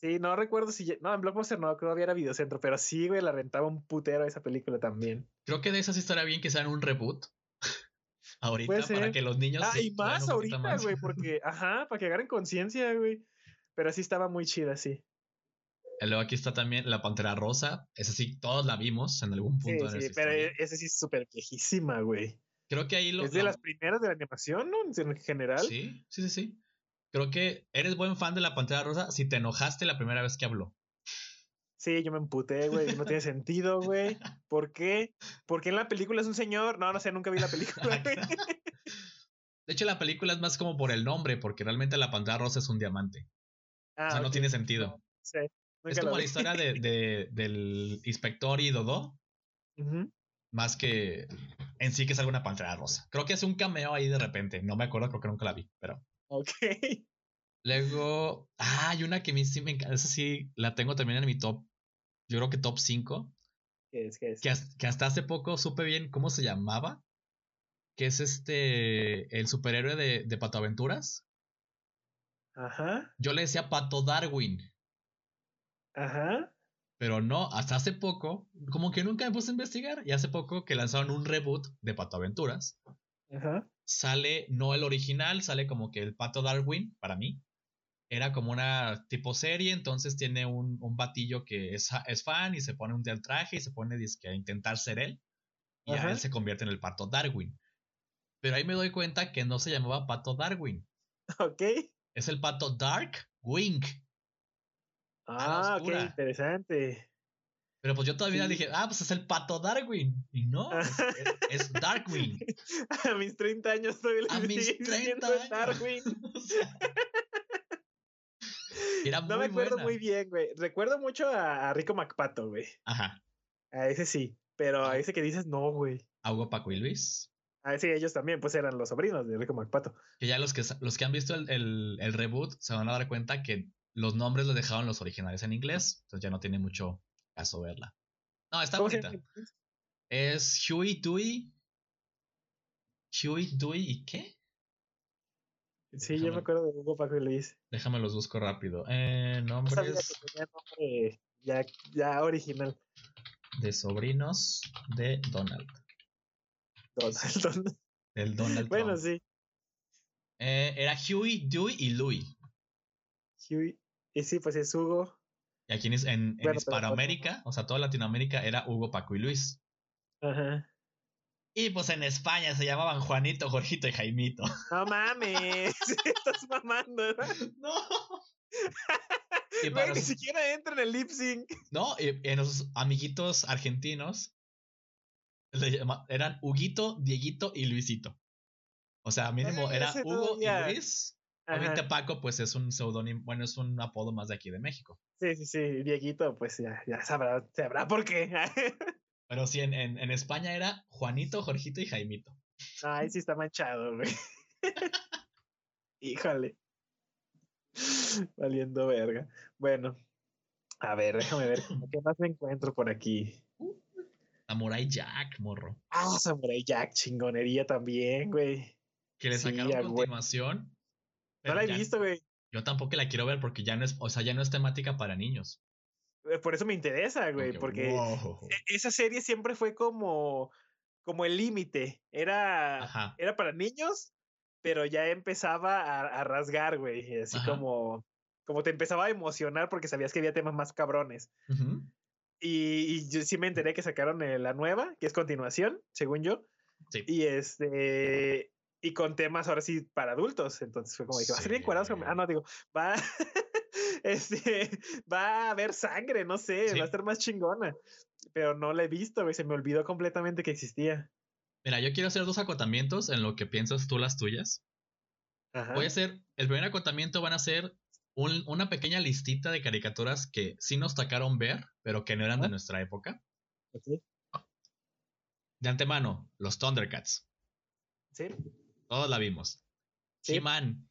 Sí, no recuerdo si. No, en Blockbuster no, creo que era Videocentro, pero sí, güey, la rentaba un putero esa película también. Creo que de esas estaría bien que sean un reboot. (laughs) ahorita, para que los niños. Ah, y más ahorita, güey, porque, ajá, para que agarren conciencia, güey. Pero sí estaba muy chida, sí. Luego aquí está también La Pantera Rosa. Esa sí, todos la vimos en algún punto. Sí, sí, pero esa sí es súper viejísima, güey. Creo que ahí lo. Es de las primeras de la animación, ¿no? En general. Sí, sí, sí, sí. Creo que eres buen fan de La Pantera Rosa si te enojaste la primera vez que habló. Sí, yo me emputé, güey. No tiene sentido, güey. ¿Por qué? Porque en la película es un señor. No, no sé, nunca vi la película. (laughs) de hecho, la película es más como por el nombre, porque realmente la pantalla rosa es un diamante. Ah, o sea, no tiene sentido. Sí es como la historia de, del inspector y Dodo. Más que en sí que es alguna pantera rosa. Creo que es un cameo ahí de repente. No me acuerdo, creo que nunca la vi, pero. Ok. Luego. Ah, hay una que a mí sí me encanta. Esa sí la tengo también en mi top. Yo creo que top 5. ¿Qué es? ¿Qué es? Que, hasta hace poco supe bien cómo se llamaba. Que es este. El superhéroe de, de Pato Aventuras. Ajá. Yo le decía Pato Darwin. Ajá. Pero no, hasta hace poco, como que nunca me puse a investigar, y hace poco que lanzaron un reboot de Pato Aventuras. Ajá. Sale, no el original, sale como que el Pato Darwin, para mí. Era como una tipo serie, entonces tiene un, un batillo que es, es, fan y se pone un del traje y se pone a intentar ser él. Y a él se convierte en el Pato Darwin. Pero ahí me doy cuenta que no se llamaba Pato Darwin. Ok. Es el Pato Dark Wing. Ah, qué interesante. Pero pues yo todavía dije, ah, pues es el pato Darwin. Y no, (laughs) es, Darkwing. (laughs) A mis 30 años todavía A mis 30 años. Darkwing. (laughs) era no me acuerdo muy bien, güey. Recuerdo mucho a, Rico MacPato, güey. Ajá. A ese sí. Pero a ese que dices, no, güey. ¿Hugo Paco y Luis? Ah, sí, ellos también, pues eran los sobrinos de Rico McPato. Que ya los que, los que han visto el, el, reboot se van a dar cuenta que los nombres los dejaron los originales en inglés, entonces ya no tiene mucho caso verla. No, está bonita. Es Huey, Dewey. Huey, Dewey y qué? Sí, yo me acuerdo de Hugo Paco y Luis. Déjame los busco rápido. Eh, nombres. nombre ya, ya original. De sobrinos de Donald. Donald. El Donald. bueno, sí. Eh, era Huey, Dewey y Louie. Huey. Y sí, pues es Hugo. Y aquí en, en, Hispanoamérica, o sea, toda Latinoamérica era Hugo, Paco y Luis. Ajá. Y pues en España se llamaban Juanito, Jorgito y Jaimito. No mames, (laughs) estás mamando. No. (laughs) (laughs) y Ni siquiera entra en el lip sync. No, y en los amiguitos argentinos eran Huguito, Dieguito y Luisito. O sea, mínimo era Hugo y Luis. Obviamente Paco, pues es un seudónimo, bueno, es un apodo más de aquí de México. Sí, sí, sí. Dieguito, pues ya, ya sabrá, sabrá por qué. (laughs) Pero sí, en, en, en, España era Juanito, Jorgito y Jaimito. Ay, sí está manchado, güey. (laughs) Híjole. Valiendo verga. Bueno, a ver, déjame ver qué más me encuentro por aquí. Samurai Jack, morro. Ah, Samurai Jack, chingonería también, güey. Que le sacaron continuación. No la he visto, güey. Yo tampoco la quiero ver porque ya no es, o sea, ya no es temática para niños. Eh, por eso me interesa, güey, porque e, esa serie siempre fue como, como el límite. Era, era para niños, pero ya empezaba a, rasgar, güey. Así como, como te empezaba a emocionar porque sabías que había temas más cabrones. y, yo sí me enteré que sacaron la nueva, que es continuación, según yo. Sí. Y este. Y con temas ahora sí para adultos. Entonces fue como dije, va a ser bien cuadrado. Ah, no, digo, va. (laughs) este, va a haber sangre, no sé, va a estar más chingona. Pero no la he visto, güey, se me olvidó completamente que existía. Mira, yo quiero hacer dos acotamientos en lo que piensas tú las tuyas. Voy a hacer, el primer acotamiento van a ser una pequeña listita de caricaturas que sí nos tocaron ver, pero que no eran de nuestra época. De antemano, los Thundercats. Sí. Todos la vimos. Sí. He-Man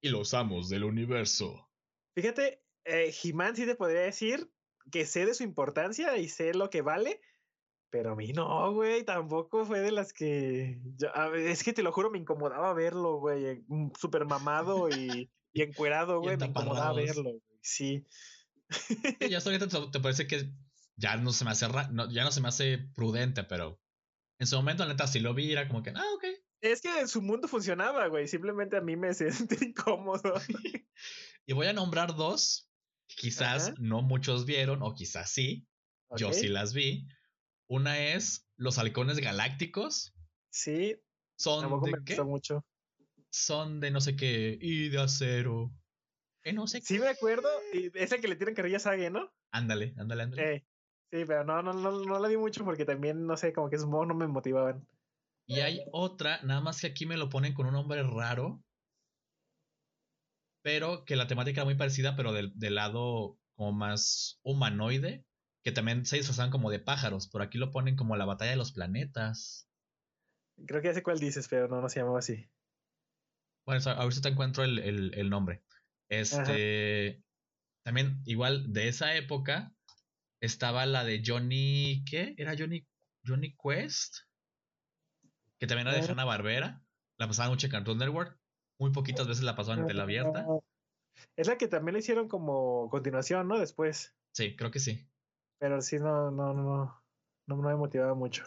y los amos del universo. Fíjate, eh, He-Man sí te podría decir que sé de su importancia y sé lo que vale, pero a mí no, güey, tampoco fue de las que... es que te lo juro, me incomodaba verlo, güey, mm, súper mamado y, (laughs) y encuerado, güey, me incomodaba verlo, güey, sí. ya hasta ahorita te, parece que ya no se me hace ya no se me hace prudente, pero en su momento, la neta, si lo vi, era como que, ah, ok. Es que su mundo funcionaba, güey, simplemente a mí me (laughs) sentí incómodo. (laughs) Y voy a nombrar dos, quizás no muchos vieron, o quizás sí. Yo sí las vi. Una es Los Halcones Galácticos. Sí. Son de qué? mucho. Son de no sé qué. Y de acero. Eh, no sé Sí me acuerdo. Y es el que le tiran carrillas a ¿no? Ándale, ándale, ándale. Eh, sí, pero no, no, no, no la vi mucho porque también, no sé, como que esos modos no me motivaban. Y hay otra, nada más que aquí me lo ponen con un nombre raro pero que la temática era muy parecida, pero del, lado como más humanoide, que también se disfrazan como de pájaros. Por aquí lo ponen como la batalla de los planetas. Creo que ya sé cuál dices, pero no, no se llamaba así. Bueno, a ver si te encuentro el, nombre. Este. También, igual de esa época, estaba la de Johnny. ¿Qué? ¿Era Johnny, Johnny Quest? Que también era de Hanna Barbera. La pasaba mucho en Cartoon Network. Muy poquitas veces la pasó en tela abierta. Es la que también le hicieron como continuación, ¿no? Después. Sí, creo que sí. Pero sí, no, no, no, no, me motivaba mucho.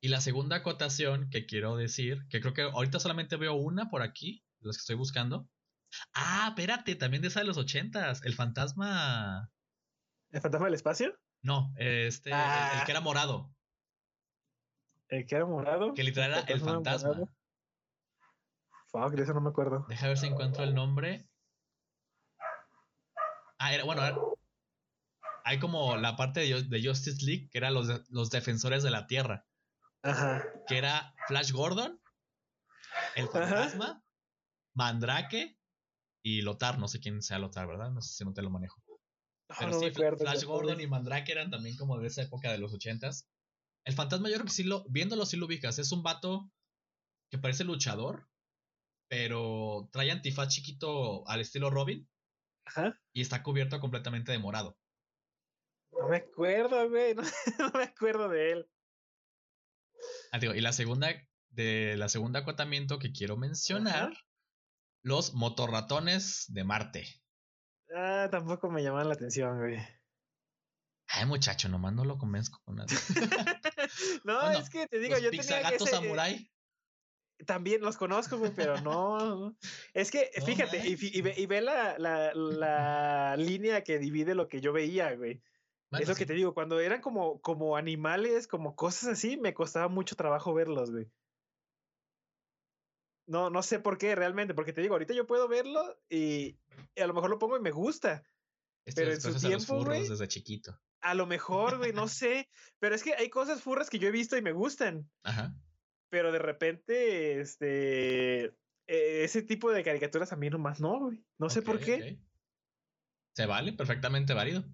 Y la segunda acotación que quiero decir, que creo que ahorita solamente veo una por aquí, las que estoy buscando. Ah, espérate, también de esa de los ochentas, el fantasma. ¿El fantasma del espacio? No, este, el, que ah. era morado. ¿El que era morado? Que literal era el fantasma de eso no me acuerdo. Deja ver si encuentro el nombre. Ah, era, bueno, hay como la parte de, Justice League, que era los, los defensores de la Tierra. Ajá. Que era Flash Gordon, el fantasma, Mandrake y Lotar. No sé quién sea Lotar, ¿verdad? No sé si no te lo manejo. Pero sí, Flash Gordon y Mandrake eran también como de esa época de los ochentas. El fantasma, yo creo que sí lo, viéndolo sí lo ubicas. Es un vato que parece luchador, pero trae antifaz chiquito al estilo Robin. Ajá. Y está cubierto completamente de morado. No me acuerdo, güey. (laughs) No, me acuerdo de él. Ah, digo, y la segunda, de la segunda acotamiento que quiero mencionar, los motorratones de Marte. Ah, tampoco me llaman la atención, güey. Ay, muchacho, nomás no lo convenzco con nada. (laughs) (laughs) no, es que te digo, yo tenía gato ese, samurai. También los conozco, güey, pero no. Es que, (laughs) fíjate, y, ve, la, la, la, línea que divide lo que yo veía, güey. es lo que te digo, cuando eran como, como animales, como cosas así, me costaba mucho trabajo verlos, güey. No, no sé por qué realmente, porque te digo, ahorita yo puedo verlo y, a lo mejor lo pongo y me gusta. pero en su tiempo, güey, desde chiquito. A lo mejor, güey, no sé. Pero es que hay cosas furras que yo he visto y me gustan. Ajá. Pero de repente, este. E, ese tipo de caricaturas a mí nomás no, güey. No sé por qué. Se vale, perfectamente válido.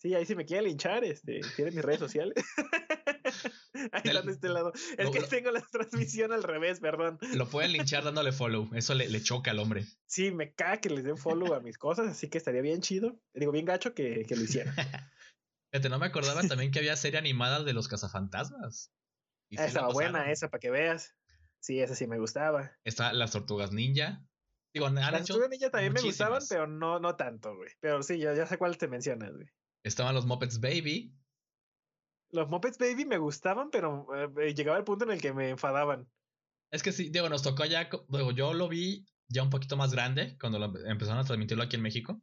Sí, ahí si me quiere linchar, este, tiene mis redes sociales. (laughs) ahí están de este lado. Es que tengo la transmisión al revés, perdón. Lo pueden linchar dándole follow. Eso le, le, choca al hombre. Sí, me caga que les den follow a mis cosas, así que estaría bien chido. Digo, bien gacho que, que lo hicieran. (laughs) Fíjate, no me acordaba también que había serie animada de los cazafantasmas. esa estaba buena esa, para que veas. Sí, esa sí me gustaba. Está las tortugas ninja. Digo, las tortugas ninja también me gustaban, pero no, no tanto, güey. Pero sí, ya, ya sé cuál te mencionas, güey. Estaban los Muppets Baby. Los Muppets Baby me gustaban, pero eh, llegaba el punto en el que me enfadaban. Es que sí, digo, nos tocó ya, digo, yo lo vi ya un poquito más grande cuando empezaron a transmitirlo aquí en México.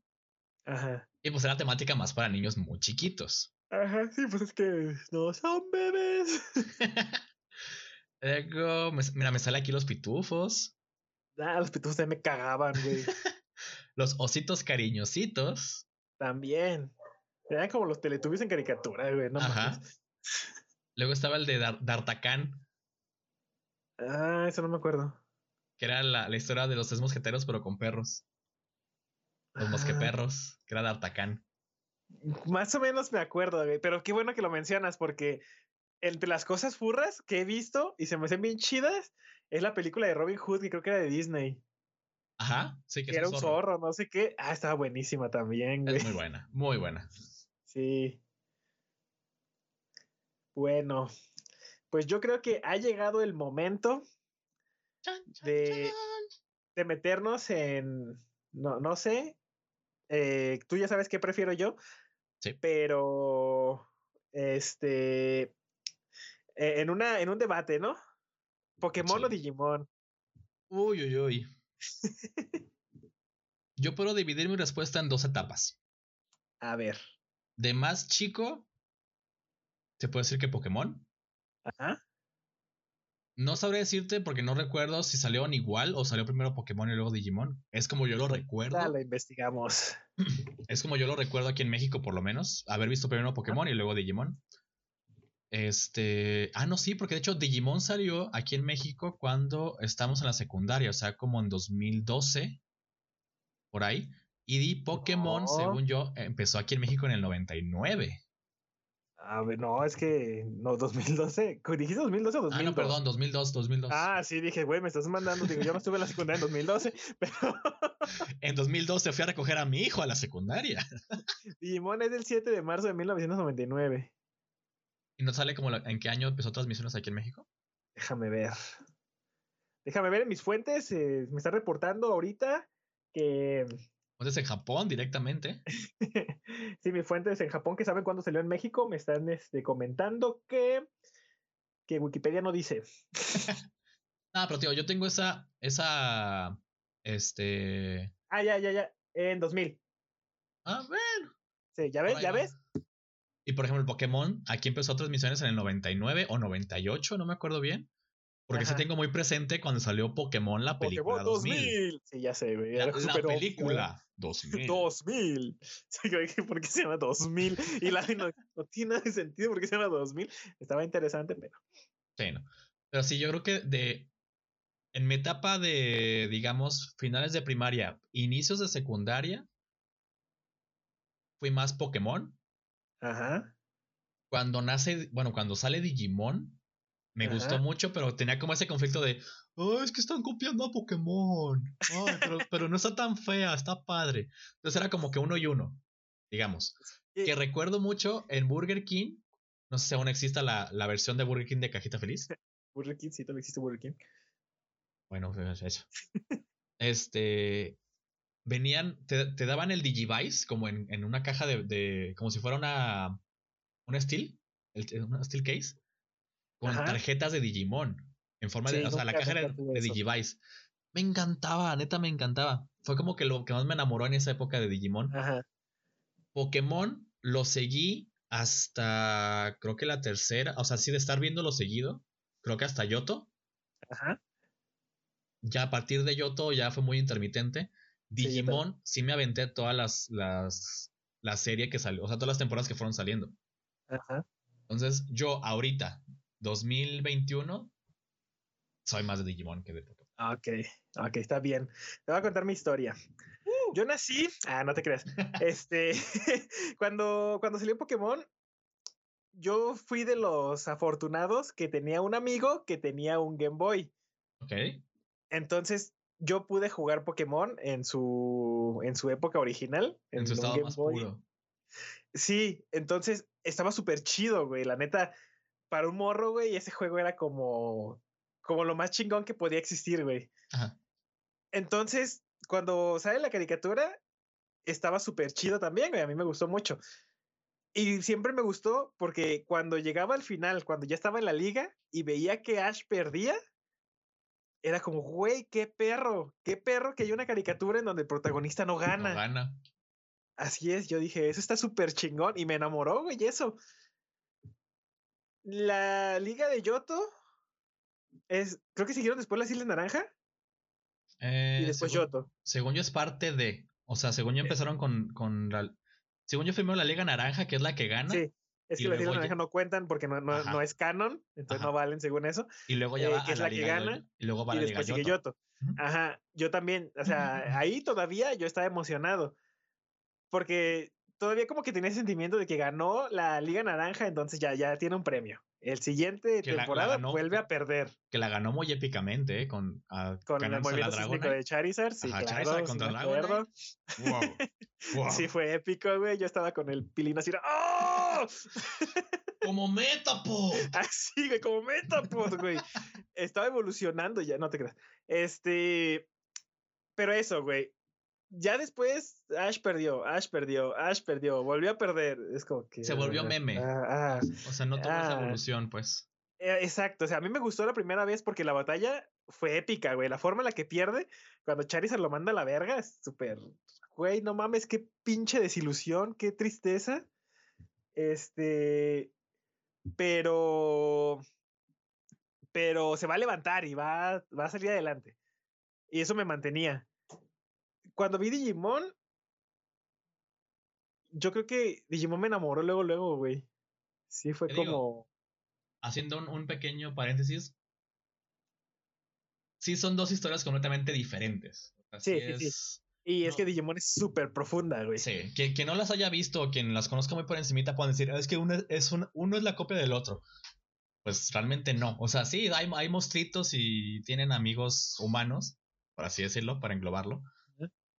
Ajá. Y pues era temática más para niños muy chiquitos. Ajá, sí, pues es que no son bebés. (laughs) Luego, mira, me sale aquí los pitufos. Ah, los pitufos también me cagaban, güey. (laughs) los ositos cariñositos. También. Eran como los teletubbies en caricatura, güey, no Ajá. (laughs) Luego estaba el de D'Artacán. Ah, eso no me acuerdo. Que era la, la historia de los tres mosqueteros, pero con perros. Los mosqueperros, que era de Artacán. Más o menos me acuerdo, pero qué bueno que lo mencionas, porque entre las cosas furras que he visto y se me hacen bien chidas, es la película de Robin Hood, que creo que era de Disney. Ajá, sí que, era un zorro. no sé qué. Ah, estaba buenísima también, güey. Es muy buena, muy buena. Sí. Bueno, pues yo creo que ha llegado el momento de, de meternos en, no, no sé, eh, tú ya sabes qué prefiero yo. Sí. Pero, este, e, en, una, en un debate, ¿no? Pokémon o Digimon. Uy, uy, uy. (laughs) yo puedo dividir mi respuesta en dos etapas. A ver. De más chico, se puede decir que Pokémon. Ajá. No sabré decirte porque no recuerdo si salieron igual o salió primero Pokémon y luego Digimon. Es como yo lo recuerdo. Ya lo investigamos. (clears throat) Es como yo lo recuerdo aquí en México, por lo menos. Haber visto primero Pokémon y luego Digimon. Este. Ah, no, sí, porque de hecho Digimon salió aquí en México cuando estamos en la secundaria, o sea, como en 2012. Por ahí. Y Pokémon, según yo, empezó aquí en México en el 99. A ver, no, es que no, 2012. ¿Dijiste 2012 o 2012? Ah, no, perdón, 2002, 2002. Ah, sí, dije, güey, me estás mandando. Digo, yo no estuve en la secundaria en 2012, (laughs) pero. (laughs) en 2012 fui a recoger a mi hijo a la secundaria. (laughs) Digimon es del 7 de marzo de 1999. ¿Y no sale como en qué año empezó transmisiones aquí en México? Déjame ver. Déjame ver en mis fuentes. Eh, me está reportando ahorita que ¿Fuentes en Japón directamente? (laughs) sí, mis fuentes en Japón que saben cuándo salió en México me están este, comentando que, que Wikipedia no dice. (laughs) ah, pero tío, yo tengo esa, esa, este... Ah, ya, ya, ya, en 2000. Ah, bueno. Sí, ¿ya ves? ¿Ya ves? Y por ejemplo, el Pokémon, aquí empezó transmisiones en el 99 o 98, no me acuerdo bien. Porque se tengo muy presente cuando salió Pokémon, la película Pokémon 2000. Sí, ya sé, güey. La, película 2000. 2000. (laughs) ¿Por qué se llama 2000? Y la no, no tiene nada de sentido porque se llama 2000. Estaba interesante, pero. Sí, no. Pero sí, yo creo que de. En mi etapa de, digamos, finales de primaria, inicios de secundaria, fui más Pokémon. Ajá. Cuando nace, bueno, cuando sale Digimon, Me gustó mucho, pero tenía como ese conflicto de, oh, es que están copiando a Pokémon. (laughs) pero, no está tan fea, está padre. Entonces era como que uno y uno, digamos. Que recuerdo mucho en Burger King, no sé si aún exista la, la versión de Burger King de Cajita Feliz. (laughs) Burger King, sí, todavía existe Burger King. Bueno, pues eso. este, venían, te, te, daban el Digivice como en, en una caja de, de, como si fuera una, una Steel, una Steel Case con tarjetas de Digimon. En forma de. O sea, la caja de, de Digivice. Me encantaba, neta me encantaba. Fue como que lo que más me enamoró en esa época de Digimon. Ajá. Pokémon lo seguí hasta creo que la tercera. O sea, sí de estar viéndolo seguido. Creo que hasta Yoto. Ajá. Ya a partir de Yoto ya fue muy intermitente. Digimon sí, me aventé todas las, las la serie que salió, o sea, todas las temporadas que fueron saliendo. Ajá. Entonces, yo ahorita, 2021, soy más de Digimon que de Pokémon. Ok, ok, está bien. Te voy a contar mi historia. Uh. Yo nací, ah, no te creas. (laughs) este, (laughs) cuando, cuando salió Pokémon, yo fui de los afortunados que tenía un amigo que tenía un Game Boy. Ok. Entonces, yo pude jugar Pokémon en su, en su época original. En, su estado más puro. Sí, entonces estaba súper chido, güey. La neta, para un morro, güey, ese juego era como, como lo más chingón que podía existir, güey. Entonces, cuando sale la caricatura, estaba súper chido también, güey. A mí me gustó mucho. Y siempre me gustó porque cuando llegaba al final, cuando ya estaba en la liga y veía que Ash perdía, era como, güey, qué perro, qué perro que hay una caricatura en donde el protagonista no gana. No gana. Así es, yo dije, eso está súper chingón y me enamoró, güey, eso la Liga de Yoto es. Creo que siguieron después las Islas Naranja. y después Yoto. Según yo es parte de. O sea, según yo empezaron con, con la. Según yo primero la Liga Naranja, que es la que gana. Sí. Es que las Islas Naranja no cuentan porque no, no, es canon, entonces no valen según eso. Y luego ya eh, va que es la, que gana. Y luego va y después sigue Yoto. Ajá, yo también, o sea, (laughs) ahí todavía yo estaba emocionado. Porque todavía como que tenía ese sentimiento de que ganó la Liga Naranja, entonces ya, ya tiene un premio. El siguiente temporada vuelve a perder. Que la ganó muy épicamente, ¿eh? Con, uh, con el movimiento de Charizard. Sí, claro, Charizard contra Dragon. Wow. (laughs) Sí, fue épico, güey. Yo estaba con el pilín así. ¡Oh! (laughs) como Metapod. Así, güey, como Metapod, güey. estaba evolucionando ya, no te creas. Este. Pero eso, güey ya después Ash perdió, Ash perdió, Ash perdió, volvió a perder. Es como que. Se volvió meme. Ah, ah, o sea, no tuvo esa ah. evolución, pues. Eh, exacto, o sea, a mí me gustó la primera vez porque la batalla fue épica, güey. La forma en la que pierde, cuando Charizard lo manda a la verga, es súper. Güey, no mames, qué pinche desilusión, qué tristeza. Este. Pero. Pero se va a levantar y va, va a salir adelante. Y eso me mantenía cuando vi Digimon, yo creo que Digimon me enamoró luego, luego, güey. Sí, fue como. haciendo un, pequeño paréntesis. Sí, son dos historias completamente diferentes. sí, sí, sí. Y es que Digimon es súper profunda, güey. Sí, quien, no las haya visto o quien las conozca muy por encimita pueden decir, es que uno es, uno es la copia del otro. Pues realmente no. O sea, sí, hay, hay monstruitos y tienen amigos humanos, por así decirlo, para englobarlo.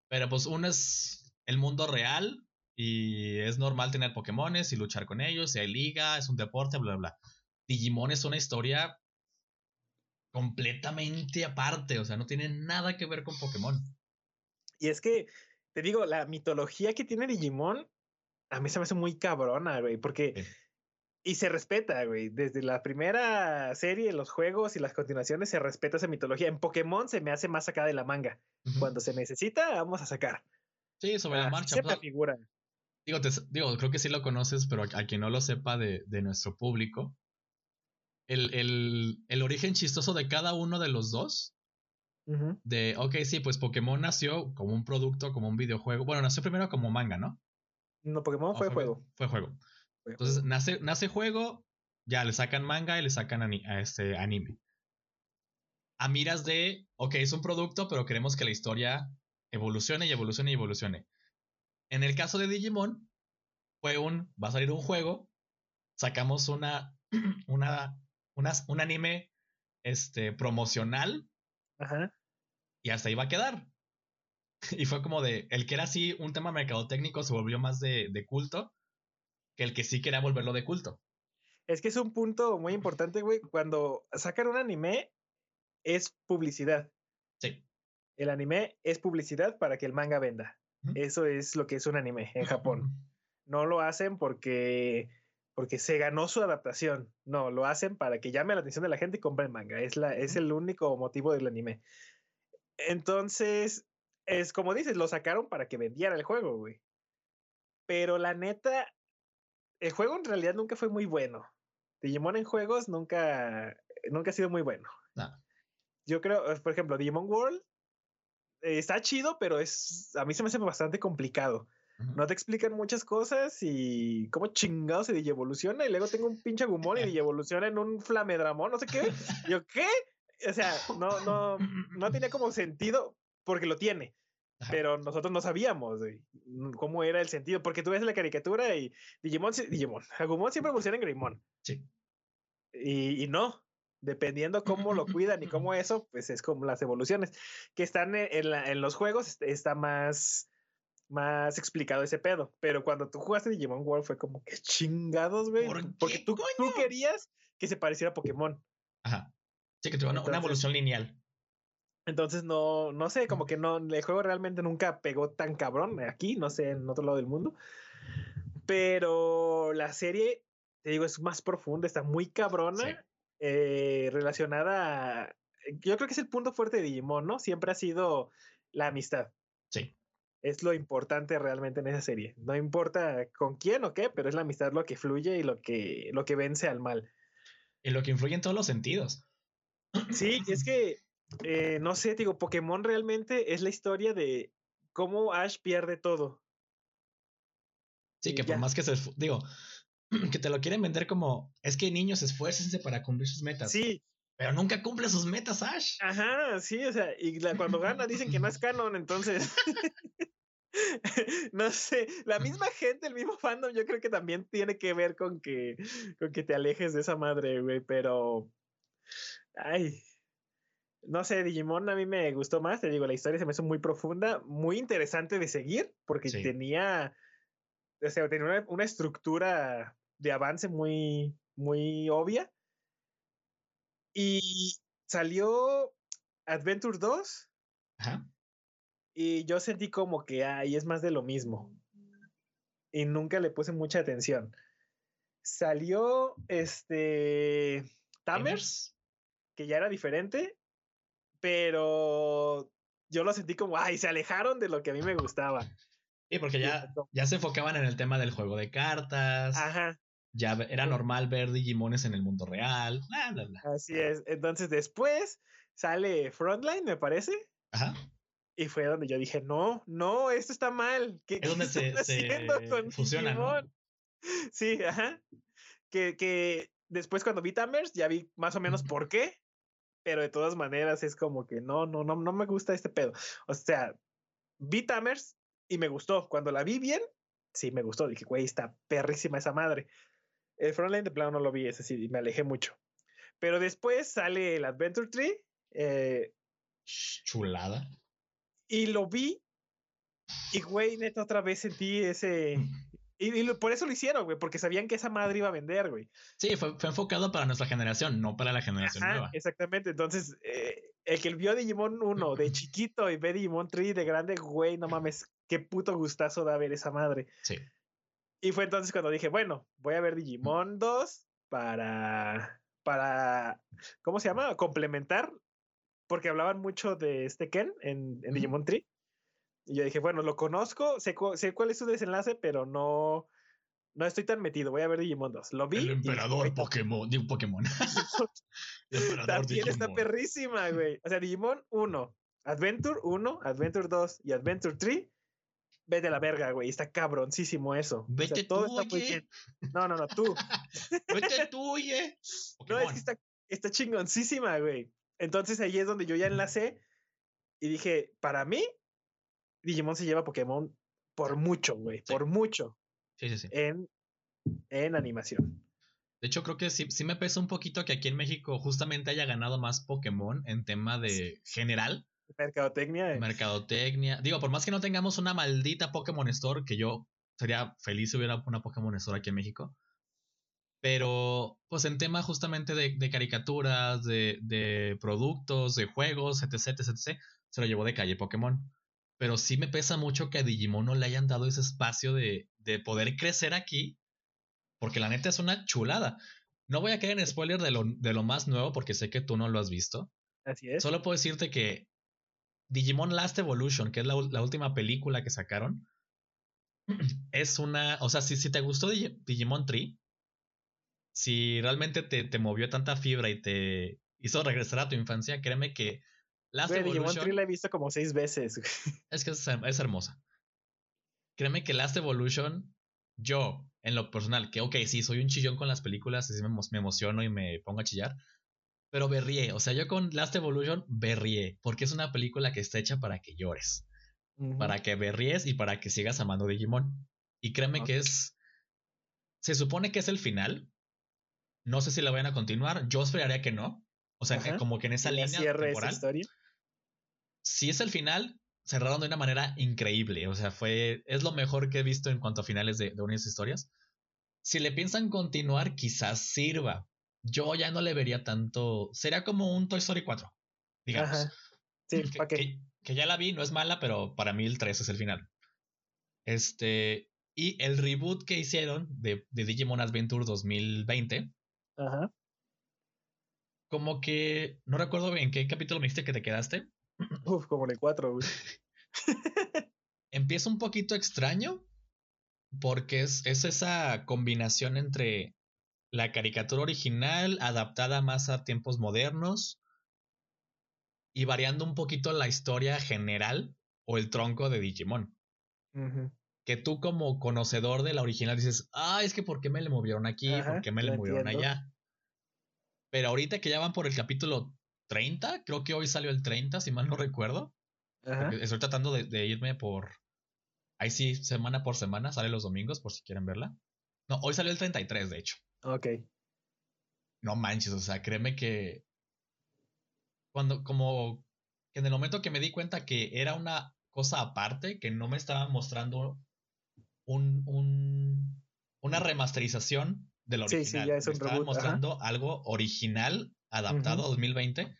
Pero pues uno es el mundo real y es normal tener Pokémones y luchar con ellos, y hay liga, es un deporte, bla, bla. Digimon es una historia completamente aparte, o sea, no tiene nada que ver con Pokémon. Y es que, te digo, la mitología que tiene Digimon, a mí se me hace muy cabrona, güey, porque... Y se respeta, güey. Desde la primera serie, los juegos y las continuaciones se respeta esa mitología. En Pokémon se me hace más acá de la manga. Cuando se necesita, vamos a sacar. Sí, sobre la marcha. Se figura. Digo, digo, creo que sí lo conoces, pero a, quien no lo sepa de, de nuestro público, el, el, el, origen chistoso de cada uno de los dos. De, ok, sí, pues Pokémon nació como un producto, como un videojuego. Bueno, nació primero como manga, ¿no? No, Pokémon fue, juego. Fue juego. Entonces nace, nace juego, ya le sacan manga y le sacan a este anime. A miras de, ok, es un producto, pero queremos que la historia evolucione y evolucione y evolucione. En el caso de Digimon, fue un, va a salir un juego, sacamos una, (clears throat) una, un anime este, promocional. Ajá. Y hasta ahí va a quedar. (laughs) Y fue como de, el que era así un tema mercadotécnico se volvió más de, de culto que el que sí quería volverlo de culto. Es que es un punto muy importante, güey. Cuando sacan un anime, es publicidad. Sí. El anime es publicidad para que el manga venda. Eso es lo que es un anime en Japón. No lo hacen porque, porque se ganó su adaptación. No, lo hacen para que llame la atención de la gente y compre el manga. Es, la, es el único motivo del anime. Entonces, es como dices, lo sacaron para que vendiera el juego, güey. Pero la neta, el juego en realidad nunca fue muy bueno. Digimon en juegos nunca, nunca ha sido muy bueno. Yo creo, eh, por ejemplo, Digimon World eh, está chido, pero es a mí se me hace bastante complicado. No te explican muchas cosas y cómo chingado se evoluciona y luego tengo un pinche Gumon y (laughs) evoluciona en un Flamedramon, no sé qué. (laughs) Yo, ¿qué? O sea, no, no, no tenía como sentido porque lo tiene. Pero nosotros no sabíamos cómo era el sentido, porque tú ves la caricatura y Digimon, Digimon, (laughs) Agumon siempre evoluciona en Greymon. Sí. Y, y, no, dependiendo cómo lo cuidan y cómo eso, pues es como las evoluciones que están en, en los juegos, está más, más explicado ese pedo. Pero cuando tú jugaste Digimon World fue como que chingados, güey. porque tú, tú, querías que se pareciera a Pokémon. Ajá. Sí, que tuviera una evolución lineal. Entonces no, no sé, como que no, el juego realmente nunca pegó tan cabrón aquí, no sé, en otro lado del mundo. Pero la serie, te digo, es más profunda, está muy cabrona, eh, relacionada yo creo que es el punto fuerte de Digimon, ¿no? Siempre ha sido la amistad. Sí. Es lo importante realmente en esa serie. No importa con quién o qué, pero es la amistad lo que fluye y lo que, lo que vence al mal. Y lo que influye en todos los sentidos. Sí, es que eh, no sé, digo, Pokémon realmente es la historia de cómo Ash pierde todo. Sí, que por más que se, digo, (clears throat) que te lo quieren vender como, es que niños esfuércense para cumplir sus metas. Sí. Pero nunca cumple sus metas, Ash. Ajá, sí, o sea, y cuando gana dicen que no es canon, entonces. (laughs) no sé, la misma gente, el mismo fandom, yo creo que también tiene que ver con que, con que te alejes de esa madre, güey, pero. Ay, no sé, Digimon a mí me gustó más, te digo, la historia se me hizo muy profunda, muy interesante de seguir, porque tenía, o sea, tenía una, estructura de avance muy, muy obvia. Y salió Adventure 2. Y yo sentí como que ahí es más de lo mismo. Y nunca le puse mucha atención. Salió este Tamers, que ya era diferente pero yo lo sentí como, ay, se alejaron de lo que a mí me gustaba. Sí, porque ya, ya se enfocaban en el tema del juego de cartas. Ajá. Ya era normal ver Digimones en el mundo real. Así es. Entonces después sale Frontline, me parece. Ajá. Y fue donde yo dije, no, no, esto está mal. ¿Qué, es donde se, se fusiona, ¿no? (laughs) Sí, ajá. Que, que después cuando vi Tamers ya vi más o menos por qué pero de todas maneras es como que no, no, no, no me gusta este pedo. O sea, vi Tamers y me gustó. Cuando la vi bien, sí me gustó. Dije, güey, está perrísima esa madre. El Frontline de plano no lo vi, ese sí, me alejé mucho. Pero después sale el Adventure Tree. Eh, Chulada. Y lo vi. Y, güey, neta, otra vez sentí ese, y, por eso lo hicieron, güey, porque sabían que esa madre iba a vender, güey. Sí, fue, enfocado para nuestra generación, no para la generación nueva. Exactamente, entonces, eh, el que vio Digimon 1 de (clears throat) chiquito y ve Digimon 3 de grande, güey, no mames, qué puto gustazo da ver esa madre. Sí. Y fue entonces cuando dije, bueno, voy a ver Digimon 2 para, para, ¿cómo se llama? Complementar, porque hablaban mucho de este Ken en, en Digimon 3. Y yo dije, bueno, lo conozco, sé, sé cuál es su desenlace, pero no, no estoy tan metido. Voy a ver Digimon 2. Lo vi. El emperador Pokémon, de un Pokémon. (laughs) También está perrísima, güey. O sea, Digimon 1, Adventure 1, Adventure 2 y Adventure 3. Vete a la verga, güey. Está cabroncísimo eso. Vete todo tú, está muy No, no, no, tú. (laughs) Vete tú, oye. No, es que está, está chingoncísima, güey. Entonces ahí es donde yo ya enlacé y dije, para mí, Digimon se lleva Pokémon por mucho, güey, por mucho. Sí, sí, sí. En, en animación. De hecho, creo que sí, sí me pesa un poquito que aquí en México justamente haya ganado más Pokémon en tema de general. Mercadotecnia. Eh. Mercadotecnia. Digo, por más que no tengamos una maldita Pokémon Store, que yo sería feliz si hubiera una Pokémon Store aquí en México. Pero, pues en tema justamente de, caricaturas, de, productos, de juegos, etc, etc, etc, se lo llevó de calle Pokémon. Pero sí me pesa mucho que a Digimon no le hayan dado ese espacio de, de poder crecer aquí. Porque la neta es una chulada. No voy a caer en spoiler de lo, de lo más nuevo porque sé que tú no lo has visto. Así es. Solo puedo decirte que Digimon Last Evolution, que es la, la última película que sacaron, (clears throat) es una. O sea, si, si te gustó Digimon Tree, si realmente te, te, movió tanta fibra y te hizo regresar a tu infancia, créeme que Last Evolution. Digimon Tree la he visto como seis veces. (laughs) Es que es, es hermosa. Créeme que Last Evolution, yo, en lo personal, que ok, sí, soy un chillón con las películas, así me, me emociono y me pongo a chillar. Pero berrié, o sea, yo con Last Evolution berrié, porque es una película que está hecha para que llores, para que berríes y para que sigas amando Digimon. Y créeme que es. Se supone que es el final. No sé si la vayan a continuar. Yo esperaría que no. O sea, como que en esa línea temporal. Historia? Si es el final, cerraron de una manera increíble. O sea, fue. Es lo mejor que he visto en cuanto a finales de, de unas historias. Si le piensan continuar, quizás sirva yo ya no le vería tanto. Sería como un Toy Story 4, digamos. Sí, que, que, ya la vi, no es mala, pero para mí el 3 es el final. Este. Y el reboot que hicieron de, de Digimon Adventure 2020. Ajá. Como que. No recuerdo en qué capítulo me dijiste que te quedaste. (laughs) Uf, como en el 4, güey. (laughs) Empieza un poquito extraño. Porque es, es esa combinación entre la caricatura original adaptada más a tiempos modernos y variando un poquito la historia general o el tronco de Digimon. Que tú como conocedor de la original dices, ah, es que ¿por qué me le movieron aquí? ¿Por qué me le movieron allá? Pero ahorita que ya van por el capítulo 30, creo que hoy salió el 30, si mal no recuerdo. Estoy tratando de, de, irme por... Ahí sí, semana por semana, sale los domingos por si quieren verla. No, hoy salió el 33, de hecho. Ok. No manches, o sea, créeme que cuando, como en el momento que me di cuenta que era una cosa aparte, que no me estaba mostrando un, un una remasterización de lo original. Sí, sí, ya es un me estaba mostrando algo original, adaptado a 2020.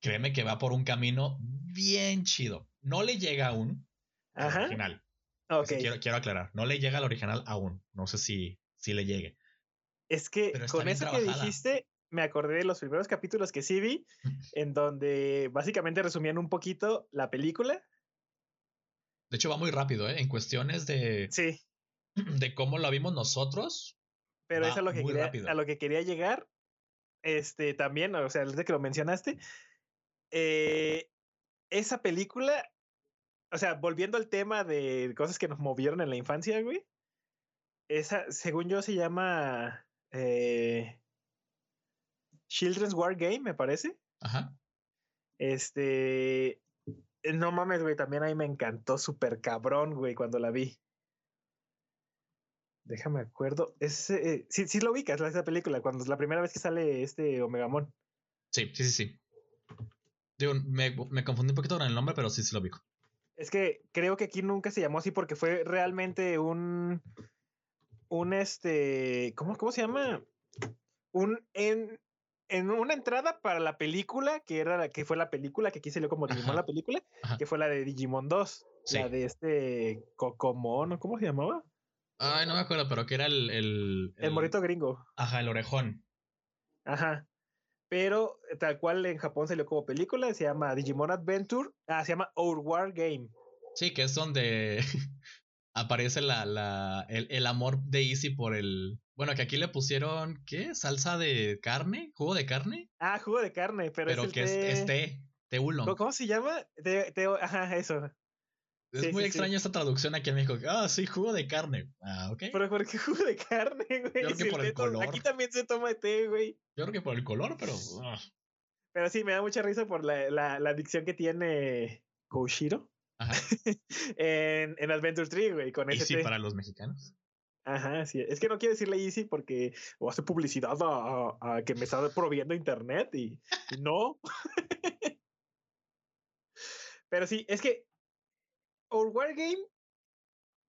Créeme que va por un camino bien chido. No le llega aún al original. Okay. Quiero, quiero aclarar, no le llega al original aún. No sé si si le llegue. Es que con eso que dijiste, me acordé de los primeros capítulos que sí vi, (laughs) en donde básicamente resumían un poquito la película. De hecho, va muy rápido, ¿eh? En cuestiones de. Sí. (clears throat) De cómo lo vimos nosotros. Pero es a lo, que quería, a lo que quería llegar. Este también, o sea, desde que lo mencionaste. Eh, esa película. O sea, volviendo al tema de cosas que nos movieron en la infancia, güey. Esa, según yo, se llama eh, Children's War Game, me parece. Ajá. Este. No mames, güey. También ahí me encantó súper cabrón, güey, cuando la vi. Déjame acuerdo. Ese, eh, sí, sí lo ubicas, esa película, cuando es la primera vez que sale este Omegamon. Sí, sí, sí, sí. Digo, me, me confundí un poquito con el nombre, pero sí, sí lo ubico. Es que creo que aquí nunca se llamó así porque fue realmente un un este, ¿cómo, cómo se llama? Un en, en una entrada para la película, que era la que fue la película, que aquí se como Digimon la película, que fue la de Digimon 2, la de este Cocomon, ¿cómo se llamaba? Ay, no me acuerdo, pero que era el, el, el, morito gringo. Ajá, el orejón. Ajá. Pero tal cual en Japón salió como película, se llama Digimon Adventure, ah, se llama Our War Game. Sí, que es donde (laughs) aparece la, la, el, amor de Easy por el. Bueno, que aquí le pusieron, ¿qué? ¿Salsa de carne? ¿Jugo de carne? Ah, jugo de carne, pero, pero que es, té, té ¿Cómo se llama? ajá, eso. Es muy extraño esta traducción aquí en México. Ah, sí, jugo de carne. Ah, ok. Pero ¿por qué jugo de carne, güey? Yo creo que por el color. Aquí también se toma té, güey. Yo creo que por el color, pero. Ah. Pero sí, me da mucha risa por la, la, la adicción que tiene Koushiro. (laughs) en, en Adventure Tree, güey, con ese. ¿Y sí para los mexicanos? Ajá, sí. Es que no quiero decirle Easy porque o hace publicidad a, que me está proviendo internet y, no. (laughs) Pero sí, es que Our Wargame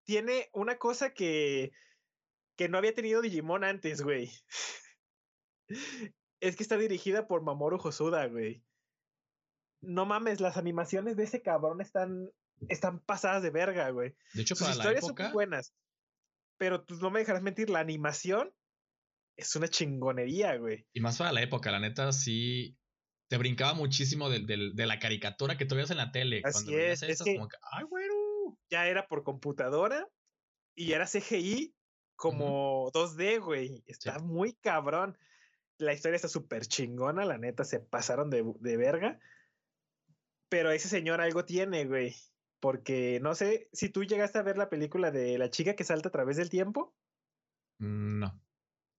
tiene una cosa que, que no había tenido Digimon antes, güey. es que está dirigida por Mamoru Hosoda, güey. No mames, las animaciones de ese cabrón están, están pasadas de verga, güey. De hecho, para historias la época... son buenas. Pero tú no me dejarás mentir, la animación es una chingonería, güey. Y más para la época, la neta, sí. Te brincaba muchísimo de, la caricatura que tú veías en la tele. Así Cuando es, es como que, ay, güero. Ya era por computadora y era CGI como 2D, güey. Está muy cabrón. La historia está súper chingona, la neta, se pasaron de, de verga. Pero ese señor algo tiene, güey. Porque no sé si tú llegaste a ver la película de la chica que salta a través del tiempo. Mm, no.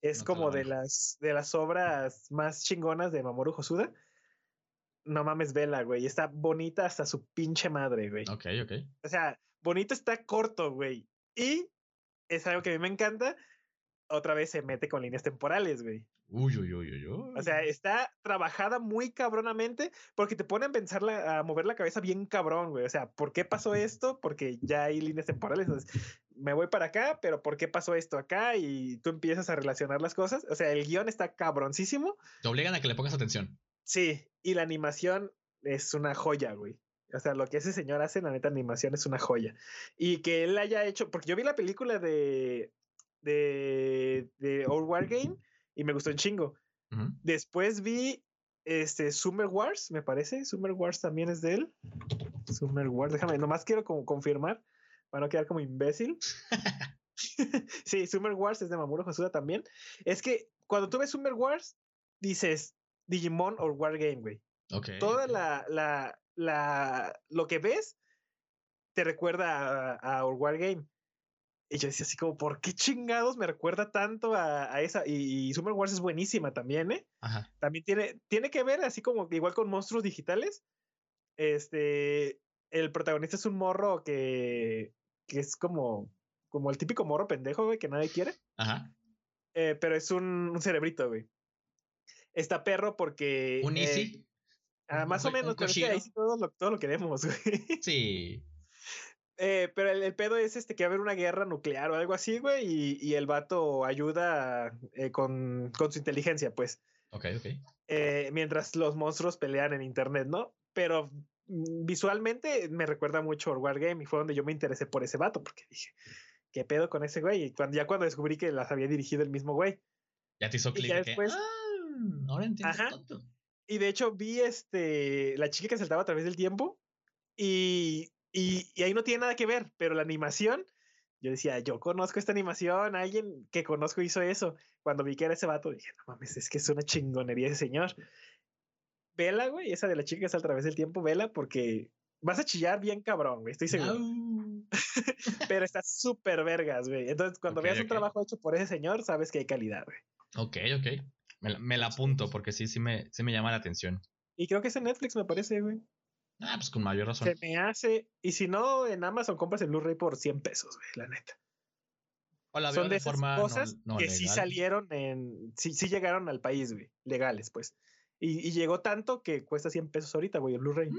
Es como de las, de las obras más chingonas de Mamoru Hosoda. No mames, vela, güey. Está bonita hasta su pinche madre, güey. Ok, ok. O sea, bonito está corto, güey. Y es algo que a mí me encanta. Otra vez se mete con líneas temporales, güey. Uy, uy, uy, uy, O sea, está trabajada muy cabronamente porque te pone a pensar, a mover la cabeza bien cabrón, güey. O sea, ¿por qué pasó (laughs) esto? Porque ya hay líneas temporales. Entonces, me voy para acá, pero ¿por qué pasó esto acá? Y tú empiezas a relacionar las cosas. O sea, el guion está cabroncísimo. Te obligan a que le pongas atención. Sí, y la animación es una joya, güey. O sea, lo que ese señor hace, la neta animación es una joya. Y que él haya hecho, porque yo vi la película de, de, de Old War Game y me gustó un chingo. Después vi este Summer Wars, me parece. Summer Wars también es de él. Summer Wars, déjame, nomás quiero como confirmar para no quedar como imbécil. (laughs) sí, Summer Wars es de Mamoru Hosoda también. Es que cuando tú ves Summer Wars, dices Digimon o War Game, güey. Okay, Toda La, la, la, lo que ves te recuerda a, a War Game. Y yo decía así como, ¿por qué chingados me recuerda tanto a, esa? Y, Summer Wars es buenísima también, ¿eh? También tiene, tiene que ver así como igual con monstruos digitales. Este, el protagonista es un morro que, que es como, como el típico morro pendejo, güey, que nadie quiere. Ajá. Eh, pero es un, cerebrito, güey. Está perro porque... ¿Un Easy? Eh, ah, más o menos, pero ahí sí todo lo, todo lo queremos, (laughs) güey. Sí. Eh, pero el, pedo es este que va a haber una guerra nuclear o algo así, güey, y, y el vato ayuda eh, con, con, su inteligencia, pues. Ok, ok. Eh, mientras los monstruos pelean en internet, ¿no? Pero mm, visualmente me recuerda mucho a Wargame y fue donde yo me interesé por ese vato, porque dije, ¿qué pedo con ese güey? Y cuando, ya cuando descubrí que las había dirigido el mismo güey. Ya te hizo clic. Después... ah, ahora entiendo Ajá. Y de hecho vi este, la chica que saltaba a través del tiempo y y, ahí no tiene nada que ver, pero la animación, yo decía, yo conozco esta animación, alguien que conozco hizo eso. Cuando vi que era ese vato, dije, no mames, es que es una chingonería ese señor. Vela, güey, esa de la chica que a través del tiempo, vela, porque vas a chillar bien cabrón, güey, estoy seguro. (laughs) Pero está súper vergas, güey. Entonces, cuando veas un trabajo hecho por ese señor, sabes que hay calidad, güey. Ok, ok. Me, me, la apunto porque sí, sí me, sí me llama la atención. Y creo que es en Netflix, me parece, güey. Ah, pues con mayor razón. Se me hace. Y si no, en Amazon compras el Blu-ray por 100 pesos, güey, la neta. Son de, esas cosas que sí salieron en. Sí, sí llegaron al país, güey. Legales, pues. Y, llegó tanto que cuesta 100 pesos ahorita, güey, el Blu-ray. Mm,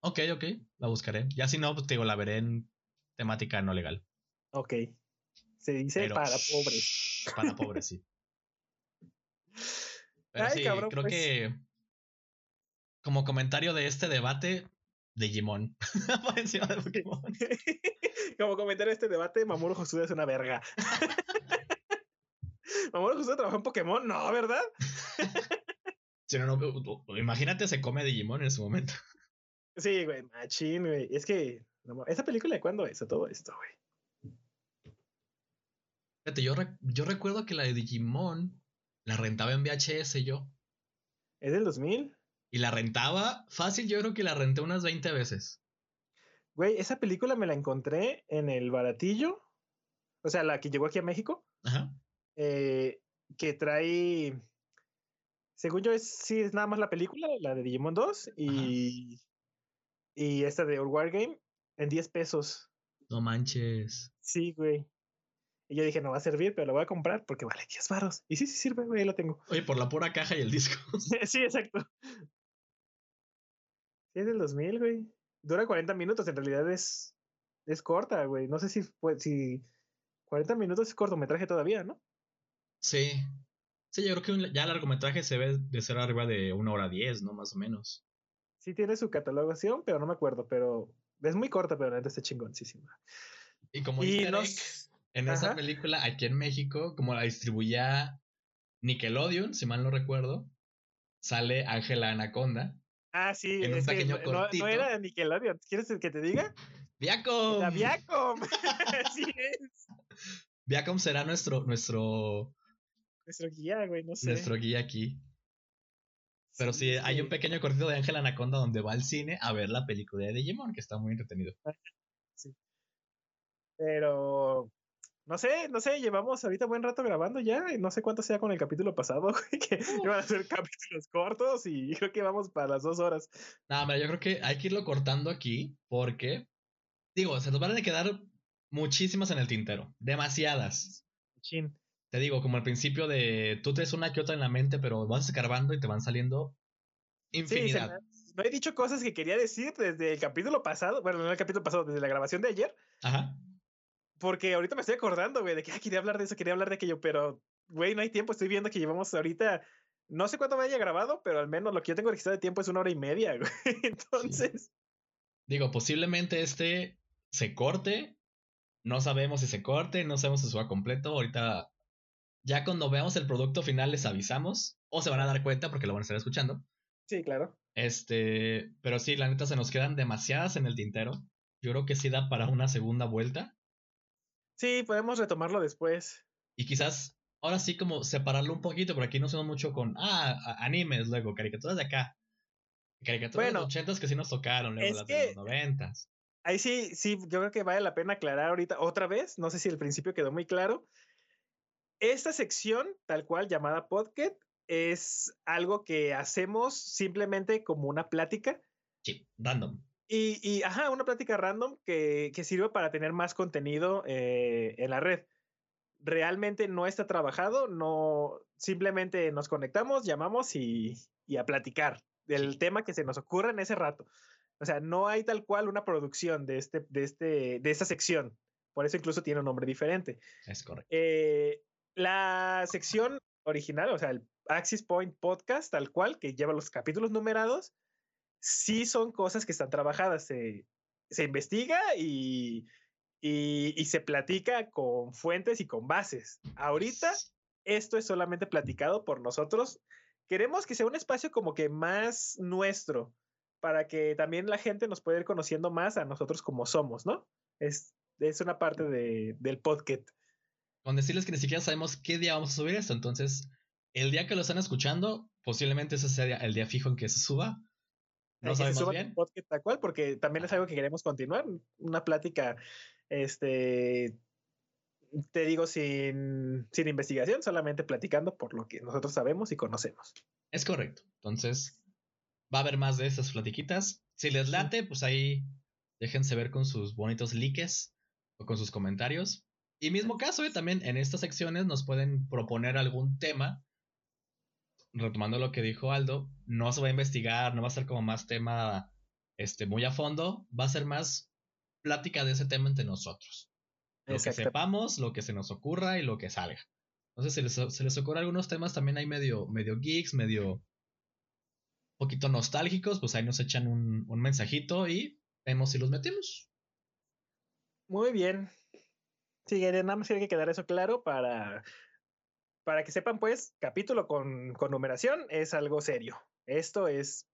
ok, ok. La buscaré. Ya si no, pues te digo, la veré en temática no legal. Ok. Se dice para pobres. Para pobres, sí. Pero sí, creo pues. que como comentario de este debate, Digimon. (laughs) Por encima de Pokémon. (laughs) como comentario de este debate, Mamoru Hosoda es una verga. (laughs) Mamoru Hosoda trabajó en Pokémon, no, ¿verdad? imagínate se come Digimon en su momento. Sí, güey, machín, güey. Es que, ¿esa película de cuándo es todo esto, güey? Fíjate, yo, yo recuerdo que la de Digimon la rentaba en VHS yo. ¿Es del 2000? Y la rentaba fácil, yo creo que la renté unas 20 veces. Güey, esa película me la encontré en el baratillo. O sea, la que llegó aquí a México. Ajá. Eh, que trae. Según yo, es, sí, es nada más la película, la de Digimon 2 y. Y esta de War Game en 10 pesos. No manches. Sí, güey. Y yo dije, no va a servir, pero lo voy a comprar porque vale 10 baros. Y sí, sí sirve, güey, ahí lo tengo. Oye, por la pura caja y el disco. (laughs) sí, exacto. Sí, es del 2000, güey. Dura 40 minutos, en realidad es, es corta, güey. No sé si, pues, si 40 minutos es cortometraje todavía, ¿no? Sí. Sí, yo creo que ya el largometraje se ve de ser arriba de una hora diez, ¿no? Más o menos. Sí tiene su catalogación, pero no me acuerdo, pero es muy corta, pero realmente está chingoncísima. Y como y en esa película, aquí en México, como la distribuía Nickelodeon, si mal no recuerdo, sale Ángela Anaconda. Ah, sí, en un pequeño no, no, era Nickelodeon. ¿Quieres que te diga? Viacom. La Viacom. (laughs) sí es. Viacom será nuestro, nuestro. Nuestro guía, güey, no sé. Nuestro guía aquí. Pero sí, hay un pequeño cortito de Ángela Anaconda donde va al cine a ver la película de Digimon, que está muy entretenido. Sí. Pero no sé, no sé, llevamos ahorita buen rato grabando ya, y no sé cuánto sea con el capítulo pasado, (laughs) güey, que iban a ser capítulos cortos y creo que vamos para las dos horas. No, pero yo creo que hay que irlo cortando aquí porque, digo, se nos van a quedar muchísimas en el tintero, demasiadas. Chin. Te digo, como al principio de tú traes una que otra en la mente, pero vas escarbando y te van saliendo infinidad. Sí, no he dicho cosas que quería decir desde el capítulo pasado, bueno, no el capítulo pasado, desde la grabación de ayer. Ajá porque ahorita me estoy acordando, güey, de que quería hablar de eso, quería hablar de aquello, pero, güey, no hay tiempo. Estoy viendo que llevamos ahorita, no sé cuánto me haya grabado, pero al menos lo que yo tengo registrado de tiempo es una hora y media, güey. (laughs) Entonces. Digo, posiblemente este se corte. No sabemos si se corte, no sabemos si se suba completo. Ahorita, ya cuando veamos el producto final, les avisamos. O se van a dar cuenta porque lo van a estar escuchando. Sí, claro. Este, pero sí, la neta se nos quedan demasiadas en el tintero. Yo creo que sí da para una segunda vuelta. Sí, podemos retomarlo después. Y quizás ahora sí como separarlo un poquito, porque aquí no somos mucho con, ah, animes, luego caricaturas de acá. Caricaturas de los ochentas que sí nos tocaron, luego las de los noventas. Ahí sí, sí, yo creo que vale la pena aclarar ahorita otra vez, no sé si al principio quedó muy claro. Esta sección, tal cual llamada podcast, es algo que hacemos simplemente como una plática. Sí, random. Y, y, ajá, una plática random que, que sirve para tener más contenido eh, en la red. Realmente no está trabajado, no, simplemente nos conectamos, llamamos y, y a platicar del tema que se nos ocurra en ese rato. O sea, no hay tal cual una producción de, este, de, este, de esta sección. Por eso incluso tiene un nombre diferente. Es correcto. Eh, la sección original, o sea, el Axis Point Podcast, tal cual, que lleva los capítulos numerados, sí son cosas que están trabajadas. Se, se investiga y, y, se platica con fuentes y con bases. Ahorita esto es solamente platicado por nosotros. Queremos que sea un espacio como que más nuestro, para que también la gente nos pueda ir conociendo más a nosotros como somos, ¿no? Es, es una parte de, del podcast. Con decirles que ni siquiera sabemos qué día vamos a subir esto, entonces el día que lo están escuchando, posiblemente ese sea el día fijo en que se suba, no sabemos bien. Podcast tal cual, porque también es algo que queremos continuar. Una plática, este, te digo, sin, sin investigación, solamente platicando por lo que nosotros sabemos y conocemos. Es correcto. Entonces, va a haber más de estas platiquitas. Si les late, pues ahí déjense ver con sus bonitos likes o con sus comentarios. Y mismo caso, ¿eh? también en estas secciones nos pueden proponer algún tema retomando lo que dijo Aldo, no se va a investigar, no va a ser como más tema este, muy a fondo, va a ser más plática de ese tema entre nosotros. Lo que sepamos, lo que se nos ocurra y lo que salga. Entonces, si les, se les ocurre algunos temas también hay medio, medio geeks, medio poquito nostálgicos, pues ahí nos echan un, un mensajito y vemos si los metemos. Muy bien. Sí, nada más tiene que quedar eso claro para para que sepan, pues, capítulo con, con numeración es algo serio. Esto es,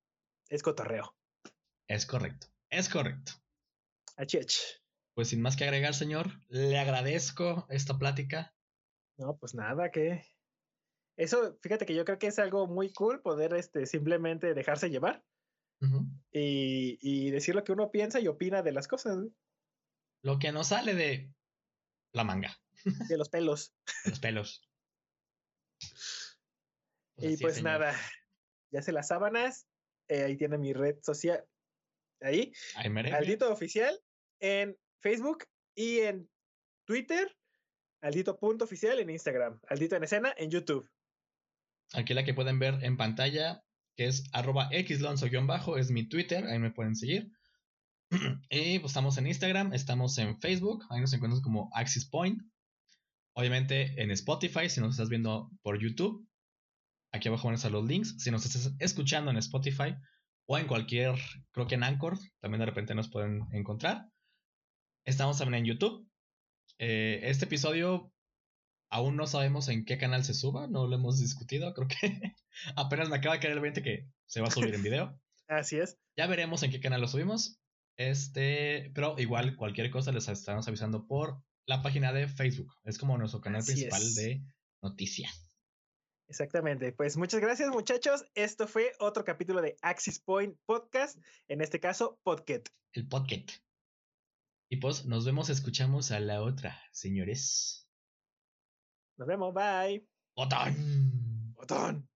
es cotorreo. Es correcto, es correcto. Achich. Pues sin más que agregar, señor, le agradezco esta plática. No, pues nada, que eso, fíjate que yo creo que es algo muy cool poder este, simplemente dejarse llevar y, y, decir lo que uno piensa y opina de las cosas. Lo que nos sale de la manga. De los pelos. De los pelos. Pues y pues nada, ya se las sábanas. Eh, ahí tiene mi red social. Ahí. Aldito Oficial en Facebook y en Twitter. Aldito.oficial en Instagram. Aldito en escena en YouTube. Aquí la que pueden ver en pantalla, que es arroba xlonzo-bajo, es mi Twitter, ahí me pueden seguir. (clears throat) y pues estamos en Instagram, estamos en Facebook, ahí nos encuentran como Axis Point. Obviamente en Spotify, si nos estás viendo por YouTube. Aquí abajo van a estar los links. Si nos estás escuchando en Spotify o en cualquier, creo que en Anchor, también de repente nos pueden encontrar. Estamos también en YouTube. Eh, este episodio aún no sabemos en qué canal se suba, no lo hemos discutido. Creo que (laughs) apenas me acaba de caer el 20 que se va a subir en video. (laughs) Así es. Ya veremos en qué canal lo subimos. Este, pero igual cualquier cosa les estamos avisando por la página de Facebook. Es como nuestro canal principal de noticias. Exactamente. Pues muchas gracias, muchachos. Esto fue otro capítulo de Axis Point Podcast. En este caso, Podket. El Podket. Y pues nos vemos, escuchamos a la otra, señores. Nos vemos, bye. Botón. Botón.